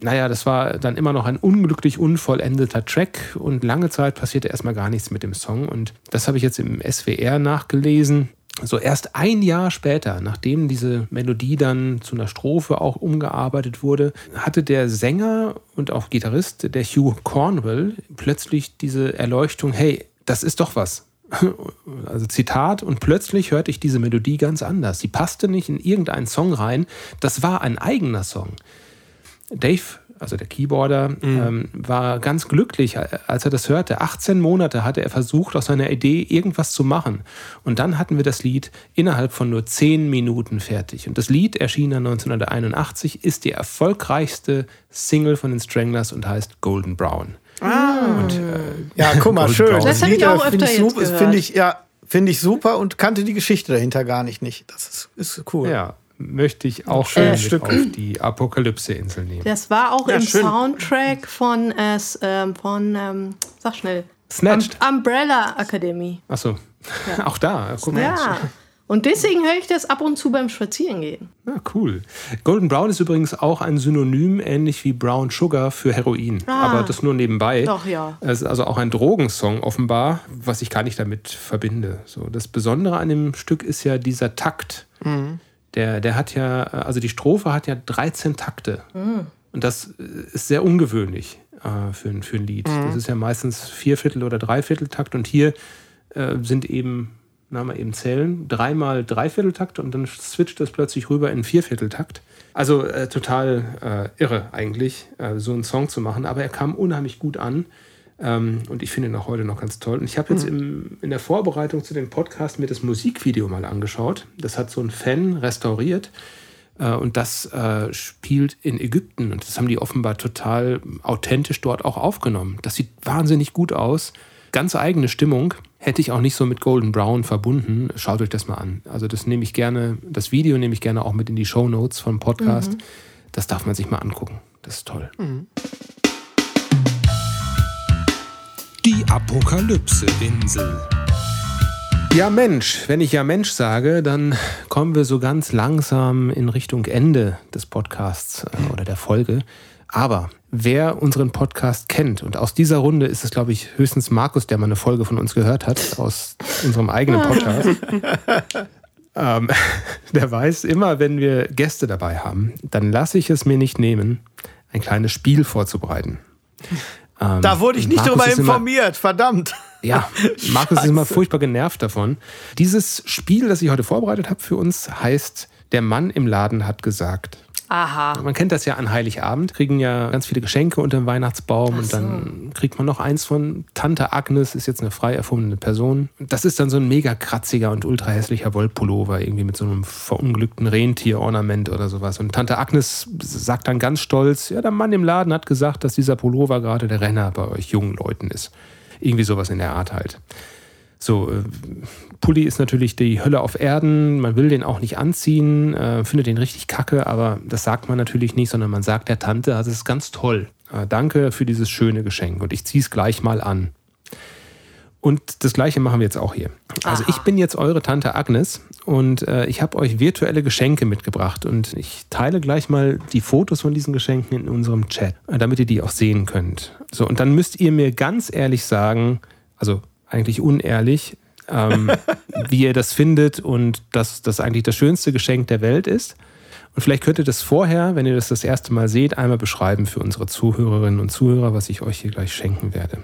Naja, das war dann immer noch ein unglücklich unvollendeter Track und lange Zeit passierte erstmal gar nichts mit dem Song. Und das habe ich jetzt im SWR nachgelesen. So erst ein Jahr später, nachdem diese Melodie dann zu einer Strophe auch umgearbeitet wurde, hatte der Sänger und auch Gitarrist, der Hugh Cornwell, plötzlich diese Erleuchtung, hey, das ist doch was. Also Zitat, und plötzlich hörte ich diese Melodie ganz anders. Sie passte nicht in irgendeinen Song rein. Das war ein eigener Song. Dave, also der Keyboarder, ähm, war ganz glücklich, äh, als er das hörte. 18 Monate hatte er versucht, aus seiner Idee irgendwas zu machen. Und dann hatten wir das Lied innerhalb von nur 10 Minuten fertig. Und das Lied erschien dann 1981, ist die erfolgreichste Single von den Stranglers und heißt Golden Brown. Ja, guck mal, Golden schön. Brown. Das hab ich auch äh, find öfter ich jetzt super, gehört. Finde ich, ja, finde ich super und kannte die Geschichte dahinter gar nicht. nicht. Das ist, ist cool. Ja, möchte ich auch schön Stück. auf die Apokalypse-Insel nehmen. Das war auch Ja, im schön. Soundtrack von, äh, ähm, von ähm, sag schnell, Snatched. Um, Umbrella Academy. Achso, auch da, guck mal. Ja. Und deswegen höre ich das ab und zu beim Spazierengehen. Ja, cool. Golden Brown ist übrigens auch ein Synonym, ähnlich wie Brown Sugar für Heroin. Ah. Aber das nur nebenbei. Doch, ja. Es ist also auch ein Drogensong offenbar, was ich gar nicht damit verbinde. So, das Besondere an dem Stück ist ja dieser Takt. Der, der hat ja, also die Strophe hat ja 13 Takte. Und das ist sehr ungewöhnlich äh, für, ein- für ein Lied. Das ist ja meistens Vierviertel- oder Dreivierteltakt und hier äh, sind eben, na mal eben zählen, dreimal Dreivierteltakt und dann switcht das plötzlich rüber in Viervierteltakt. Also äh, total äh, irre eigentlich, äh, so einen Song zu machen, aber er kam unheimlich gut an. Ähm, und ich finde ihn auch heute noch ganz toll. Und ich habe jetzt im, in der Vorbereitung zu dem Podcast mir das Musikvideo mal angeschaut. Das hat so ein Fan restauriert. Äh, Und das äh, spielt in Ägypten. Und das haben die offenbar total authentisch dort auch aufgenommen. Das sieht wahnsinnig gut aus. Ganz eigene Stimmung. Hätte ich auch nicht so mit Golden Brown verbunden. Schaut euch das mal an. Also das nehme ich gerne, das Video nehme ich gerne auch mit in die Show Notes vom Podcast. Das darf man sich mal angucken. Das ist toll. Die Apokalypse-Insel. Ja, Mensch, wenn ich ja Mensch sage, dann kommen wir so ganz langsam in Richtung Ende des Podcasts äh, oder der Folge. Aber wer unseren Podcast kennt, und aus dieser Runde ist es, glaube ich, höchstens Markus, der mal eine Folge von uns gehört hat, aus unserem eigenen Podcast, ähm, der weiß immer, wenn wir Gäste dabei haben, dann lasse ich es mir nicht nehmen, ein kleines Spiel vorzubereiten. Ähm, Da wurde ich nicht Markus drüber ist immer- informiert, verdammt. ja, Markus ist immer furchtbar genervt davon. Dieses Spiel, das ich heute vorbereitet habe für uns, heißt Der Mann im Laden hat gesagt. Aha. Man kennt das ja an Heiligabend, kriegen ja ganz viele Geschenke unter dem Weihnachtsbaum und dann kriegt man noch eins von Tante Agnes, ist jetzt eine frei erfundene Person. Das ist dann so ein mega kratziger und ultra hässlicher Wollpullover, irgendwie mit so einem verunglückten Rentierornament oder sowas. Und Tante Agnes sagt dann ganz stolz, ja, der Mann im Laden hat gesagt, dass dieser Pullover gerade der Renner bei euch jungen Leuten ist. Irgendwie sowas in der Art halt. So, äh, Pulli ist natürlich die Hölle auf Erden. Man will den auch nicht anziehen, äh, findet den richtig kacke, aber das sagt man natürlich nicht, sondern man sagt der Tante, also es ist ganz toll. Äh, danke für dieses schöne Geschenk und ich ziehe es gleich mal an. Und das gleiche machen wir jetzt auch hier. Also ich bin jetzt eure Tante Agnes und äh, ich habe euch virtuelle Geschenke mitgebracht und ich teile gleich mal die Fotos von diesen Geschenken in unserem Chat, äh, damit ihr die auch sehen könnt. So, und dann müsst ihr mir ganz ehrlich sagen, also eigentlich unehrlich, ähm, wie ihr das findet und dass das eigentlich das schönste Geschenk der Welt ist. Und vielleicht könnt ihr das vorher, wenn ihr das das erste Mal seht, einmal beschreiben für unsere Zuhörerinnen und Zuhörer, was ich euch hier gleich schenken werde.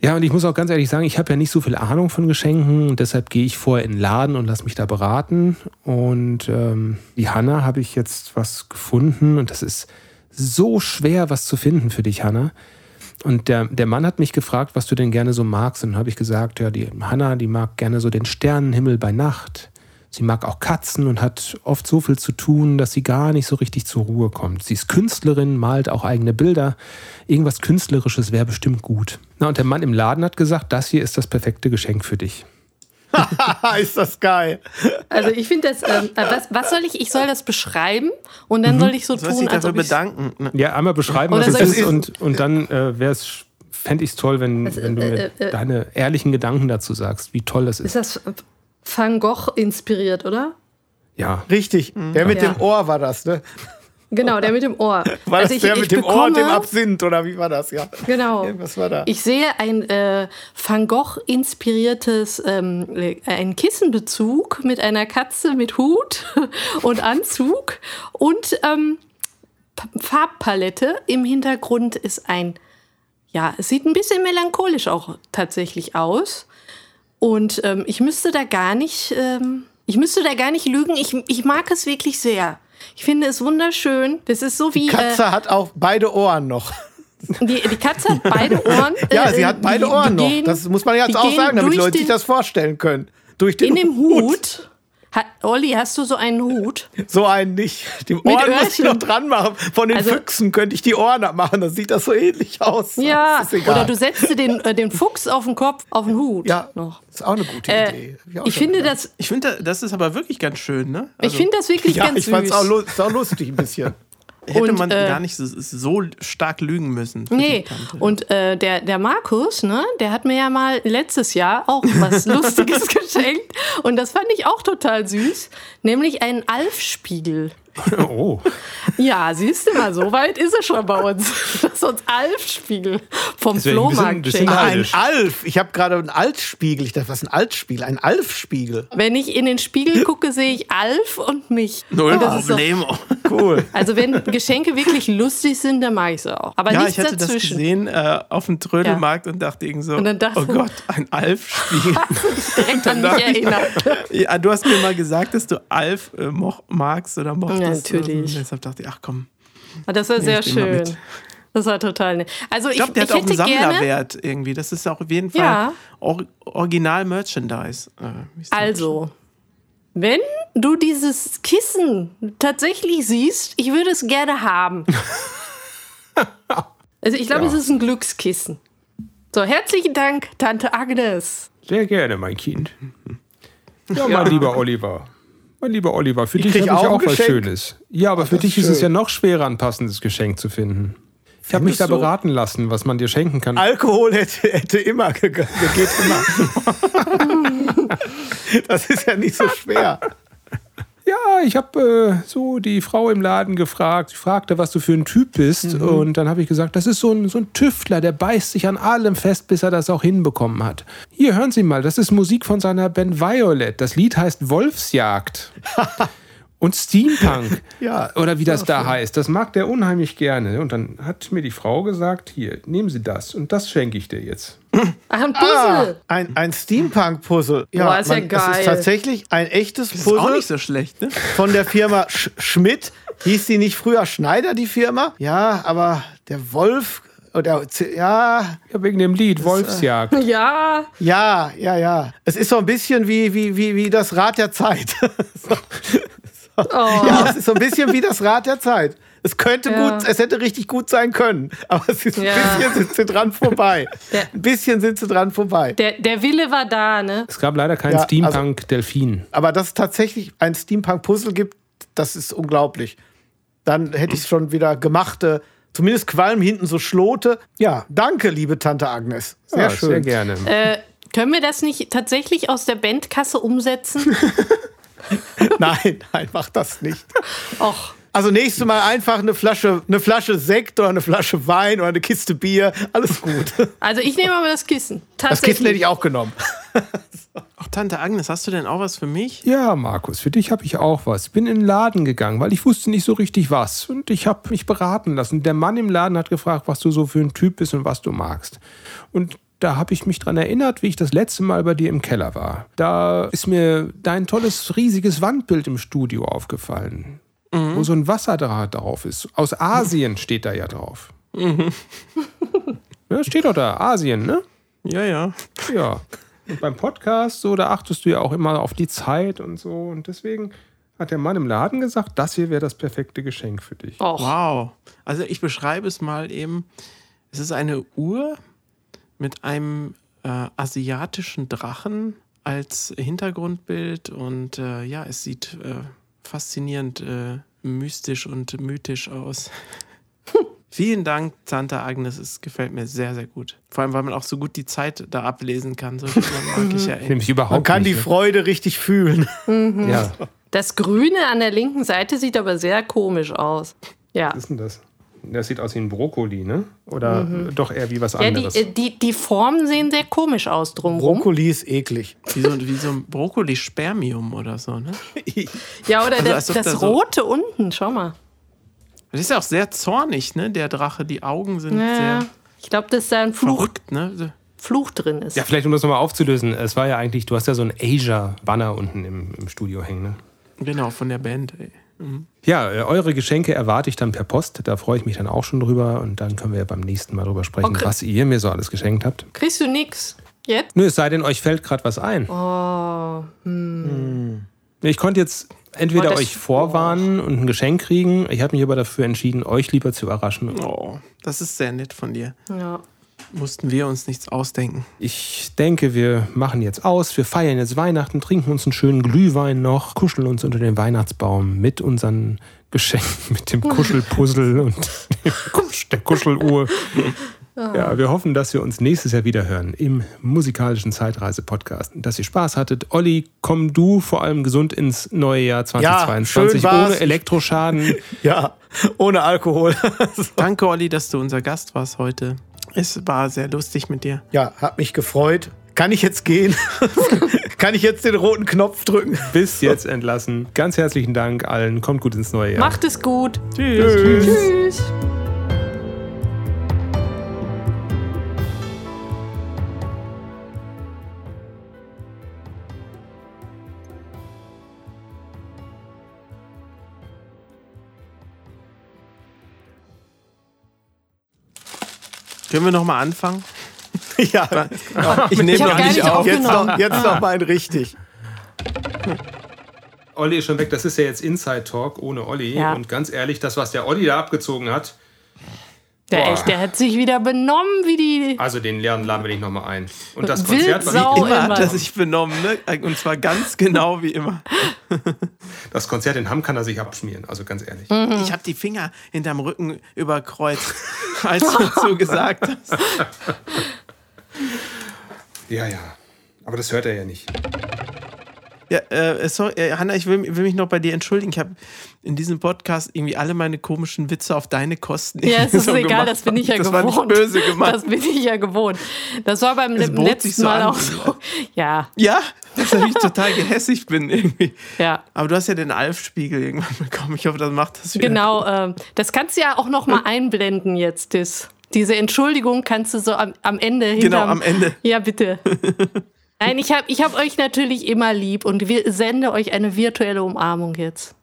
Ja, und ich muss auch ganz ehrlich sagen, ich habe ja nicht so viel Ahnung von Geschenken und deshalb gehe ich vorher in den Laden und lasse mich da beraten. Und ähm, die Hanna habe ich jetzt was gefunden und das ist so schwer, was zu finden für dich, Hanna. Und der, der Mann hat mich gefragt, was du denn gerne so magst. Und dann habe ich gesagt, ja, die Hanna, die mag gerne so den Sternenhimmel bei Nacht. Sie mag auch Katzen und hat oft so viel zu tun, dass sie gar nicht so richtig zur Ruhe kommt. Sie ist Künstlerin, malt auch eigene Bilder. Irgendwas Künstlerisches wäre bestimmt gut. Na, und der Mann im Laden hat gesagt, das hier ist das perfekte Geschenk für dich. ist das geil. Also ich finde das, ähm, äh, was, was soll ich, ich soll das beschreiben und dann soll ich so Soll ich tun, dich als dafür ob ich bedanken? Ne? Ja, einmal beschreiben, was es ist ich- und, und dann äh, wäre es, fände ich es toll, wenn, wenn du mir äh, äh, deine ehrlichen Gedanken dazu sagst, wie toll das ist. Ist das Van Gogh inspiriert, oder? Ja. Richtig. Der mit Ja. dem Ohr war das, ne? Genau, der mit dem Ohr. War Also das ich- der ich mit dem Ohr und dem bekomme- Absinth oder wie war das? Ja. Genau. Irgendwas war da. Ich sehe ein äh, Van Gogh inspiriertes ähm, ein Kissenbezug mit einer Katze mit Hut und Anzug und ähm, Farbpalette. Im Hintergrund ist ein, ja, es sieht ein bisschen melancholisch auch tatsächlich aus. Und ähm, ich müsste da gar nicht, ähm, ich müsste da gar nicht lügen. Ich, ich mag es wirklich sehr. Ich finde es wunderschön. Das ist so wie Die Katze äh, hat auch beide Ohren noch. die, die Katze hat beide Ohren. Ja, äh, sie hat beide die- Ohren die noch. gehen- Das muss man jetzt auch sagen, damit Leute sich den- das vorstellen können. Durch den In dem Hut. Hat, Olli, hast du so einen Hut? So einen nicht. Die Mit Ohren muss ich noch dran machen. Von den Also- Füchsen könnte ich die Ohren abmachen. Dann sieht das so ähnlich aus. Ja. Das ist egal. Oder du setzt dir den, äh, den Fuchs auf den Kopf, auf den Hut. ja, Noch. ist auch eine gute Äh, Idee. Ich schon finde gedacht. das, Ich finde, das ist aber wirklich ganz schön, ne? ich finde das wirklich Ja, ganz ich fand's süß. auch, lu- auch lustig ein bisschen. hätte Und, man äh, gar nicht so, so stark lügen müssen. Nee, und äh, der, der Markus, ne, der hat mir ja mal letztes Jahr auch was Lustiges geschenkt. Und das fand ich auch total süß. Nämlich einen Alf-Spiegel. Oh, Ja, siehst du mal, so weit ist es schon bei uns. Das ist uns Alf-Spiegel vom Das bisschen- Flohmarkt bisschen. Ah, ein. Alf. Ich habe gerade einen Altspiegel. Ich dachte, was ist ein Altspiegel? Ein Alf-Spiegel. Wenn ich in den Spiegel gucke, sehe ich Alf und mich. Null und das ist doch-. Cool. Also wenn Geschenke wirklich lustig sind, dann mag ich sie auch. Aber Ja, nichts ich hatte das dazwischen. gesehen äh, auf dem Trödelmarkt und dachte irgendwie so, Und dann dachte- oh Gott, ein Alf-Spiegel. Direkt an mich ich- erinnert. ja, du hast mir mal gesagt, dass du Alf äh, moch, magst oder mochtest. Ja, natürlich. Und deshalb dachte ich, ach komm. Ah, Das war sehr schön. Das war total nett. Also Ich ich, glaube, der ich hat auch einen hätte gerne, Sammlerwert irgendwie. Das ist auch auf jeden Fall Ja. or Original-Merchandise. Äh, wie es also, wenn du dieses Kissen tatsächlich siehst, ich würde es gerne haben. Also ich glaube, es ist ein Glückskissen. So, herzlichen Dank, Tante Agnes. sehr gerne, mein Kind. Ja, mein lieber Oliver. Mein lieber Oliver, für dich krieg habe ich auch auch was. Schönes. Ja, aber für das dich ist ist es ja noch schwerer, ein passendes Geschenk zu finden. Ich habe mich da beraten lassen, was man dir schenken kann. Alkohol hätte, hätte immer gegangen. Geht immer. das ist ja nicht so schwer. Ja, ich habe äh, so die Frau im Laden gefragt. Ich fragte, was du für ein Typ bist. Mhm. Und dann habe ich gesagt, das ist so ein, so ein Tüftler, der beißt sich an allem fest, bis er das auch hinbekommen hat. Hier, hören Sie mal, das ist Musik von seiner Band Violet. Das Lied heißt Wolfsjagd. Und Steampunk. Ja. Oder wie das da heißt. Das mag der unheimlich gerne. Und dann hat mir die Frau gesagt, hier, nehmen Sie das. Und das schenke ich dir jetzt. Ach, ein Ah, Puzzle. ein, ein Steampunk-Puzzle. Boah, ist ja Das geil. ist tatsächlich ein echtes ist auch Puzzle nicht so schlecht, ne? von der Firma Sch Schmidt. Hieß die nicht früher Schneider, die Firma? Ja, aber der Wolf, oder, ja, Ja, wegen dem Lied Wolfsjagd. Ja, ja, ja, ja. Es ist so ein bisschen wie, wie, wie, wie das Rad der Zeit. so. Oh. Ja, es ist so ein bisschen wie das Rad der Zeit. Es könnte Ja. gut, es hätte richtig gut sein können, aber es ist ein Ja. bisschen sind sie dran vorbei. Der- Ein bisschen sind sie dran vorbei. der, der Wille war da, ne? Es gab leider keinen Ja, also- Steampunk-Delfin. Aber dass es tatsächlich ein Steampunk-Puzzle gibt, das ist unglaublich. Dann hätte ich schon wieder gemachte, zumindest Qualm hinten so Schlote. Ja, danke, liebe Tante Agnes. Sehr ja, schön. Sehr gerne. Äh, können wir das nicht tatsächlich aus der Bandkasse umsetzen? Nein, nein, mach das nicht. Och, Also nächstes Mal einfach eine Flasche, eine Flasche Sekt oder eine Flasche Wein oder eine Kiste Bier. Alles gut. also ich nehme aber das Kissen. Das Tatsächlich. Kissen hätte ich auch genommen. Ach, Tante Agnes, hast du denn auch was für mich? Ja, Markus, für dich habe ich auch was. Ich bin in den Laden gegangen, weil ich wusste nicht so richtig was. Und ich habe mich beraten lassen. Der Mann im Laden hat gefragt, was du so für ein Typ bist und was du magst. Und da habe ich mich dran erinnert, wie ich das letzte Mal bei dir im Keller war. Da ist mir dein tolles, riesiges Wandbild im Studio aufgefallen, wo so ein Wasserdraht drauf ist. Aus Asien steht da ja drauf. Ja, steht doch da, Asien, ne? Ja, ja. Ja. Und beim Podcast, so, da achtest du ja auch immer auf die Zeit und so. Und deswegen hat der Mann im Laden gesagt, das hier wäre das perfekte Geschenk für dich. Och, Wow. Also ich beschreibe es mal eben. Es ist eine Uhr mit einem äh, asiatischen Drachen als Hintergrundbild und äh, ja, es sieht äh, faszinierend äh, mystisch und mythisch aus. Vielen Dank, Tante Agnes. Es gefällt mir sehr, sehr gut. Vor allem, weil man auch so gut die Zeit da ablesen kann. So mag ich ja. Nämlich überhaupt Man kann die nicht. Freude richtig fühlen. ne? Ja, das Grüne an der linken Seite sieht aber sehr komisch aus. Ja. was ist denn das? Das sieht aus wie ein Brokkoli, ne? Oder doch eher wie was Ja, die, anderes? äh, die, die Formen sehen sehr komisch aus drumherum. Brokkoli ist eklig. Wie so, wie so ein Brokkoli-Spermium oder so, ne? Ja, oder Also, das, das da so- Rote unten, schau mal. Das ist ja auch sehr zornig, ne? Der Drache. Die Augen sind Ja, sehr ich glaube, dass da ein Fluch, verrückt, ne? So- Fluch drin ist. ja, vielleicht um das nochmal aufzulösen. Es war ja eigentlich, du hast ja so ein Asia-Banner unten im, im Studio hängen, ne? Genau, von der Band. Ey. Ja, äh, eure Geschenke erwarte ich dann per Post. Da freue ich mich dann auch schon drüber. Und dann können wir ja beim nächsten Mal drüber sprechen, Okay. was ihr mir so alles geschenkt habt. Kriegst du nix? Jetzt? Nö, es sei denn, euch fällt gerade was ein. Oh, Ich konnte jetzt entweder Oh, euch vorwarnen und ein Geschenk kriegen. Ich habe mich aber dafür entschieden, euch lieber zu überraschen. Oh, das ist sehr nett von dir. ja. Mussten wir uns nichts ausdenken. Ich denke, wir machen jetzt aus. Wir feiern jetzt Weihnachten, trinken uns einen schönen Glühwein noch, kuscheln uns unter den Weihnachtsbaum mit unseren Geschenken, mit dem Kuschelpuzzle und der Kuscheluhr. Ja, wir hoffen, dass wir uns nächstes Jahr wieder hören im musikalischen Zeitreise-Podcast. Dass ihr Spaß hattet. Olli, komm du vor allem gesund ins neue Jahr 2022 schön war's. ohne Elektroschaden. Ja, ohne Alkohol. Danke, Olli, dass du unser Gast warst heute. Es war sehr lustig mit dir. ja, hat mich gefreut. Kann ich jetzt gehen? Kann ich jetzt den roten Knopf drücken? Bis jetzt entlassen. Ganz herzlichen Dank allen. Kommt gut ins neue Jahr. Macht es gut. Tschüss. Tschüss. Können wir nochmal anfangen? Ja, Ich nehme noch nicht auf. jetzt noch, jetzt noch mal ein richtig. Olli ist schon weg. Das ist ja jetzt Inside Talk ohne Olli. Ja. Und ganz ehrlich, das, was der Olli da abgezogen hat, Der, echt, der hat sich wieder benommen wie die. also den Lernen laden wir nicht nochmal ein. Und das. Konzert, war, Immer immer. hat er sich benommen, ne? Und zwar ganz genau wie immer. das Konzert in Hamm kann er sich abschmieren. Also ganz ehrlich. Ich habe die Finger hinterm Rücken überkreuzt, als du dazu gesagt hast. Ja, ja. Aber das hört er ja nicht. Ja, äh, sorry, äh, Hanna, ich will, will mich noch bei dir entschuldigen. Ich habe in diesem Podcast irgendwie alle meine komischen Witze auf deine Kosten. Ja, es ist so egal, gemacht. das bin ich ja das gewohnt. war nicht böse gemeint. Das bin ich ja gewohnt. Das war beim Es letzten so Mal an. auch so. Ja, ja, dass ich total gehässig bin irgendwie. ja. Aber du hast ja den Alf-Spiegel irgendwann bekommen. Ich hoffe, das macht das wieder. Genau, ähm, das kannst du ja auch noch mal einblenden jetzt, das. Diese Entschuldigung kannst du so am, am Ende Genau, hinterm- am Ende. Ja, bitte. Nein, ich habe ich hab euch natürlich immer lieb und wir sende euch eine virtuelle Umarmung jetzt.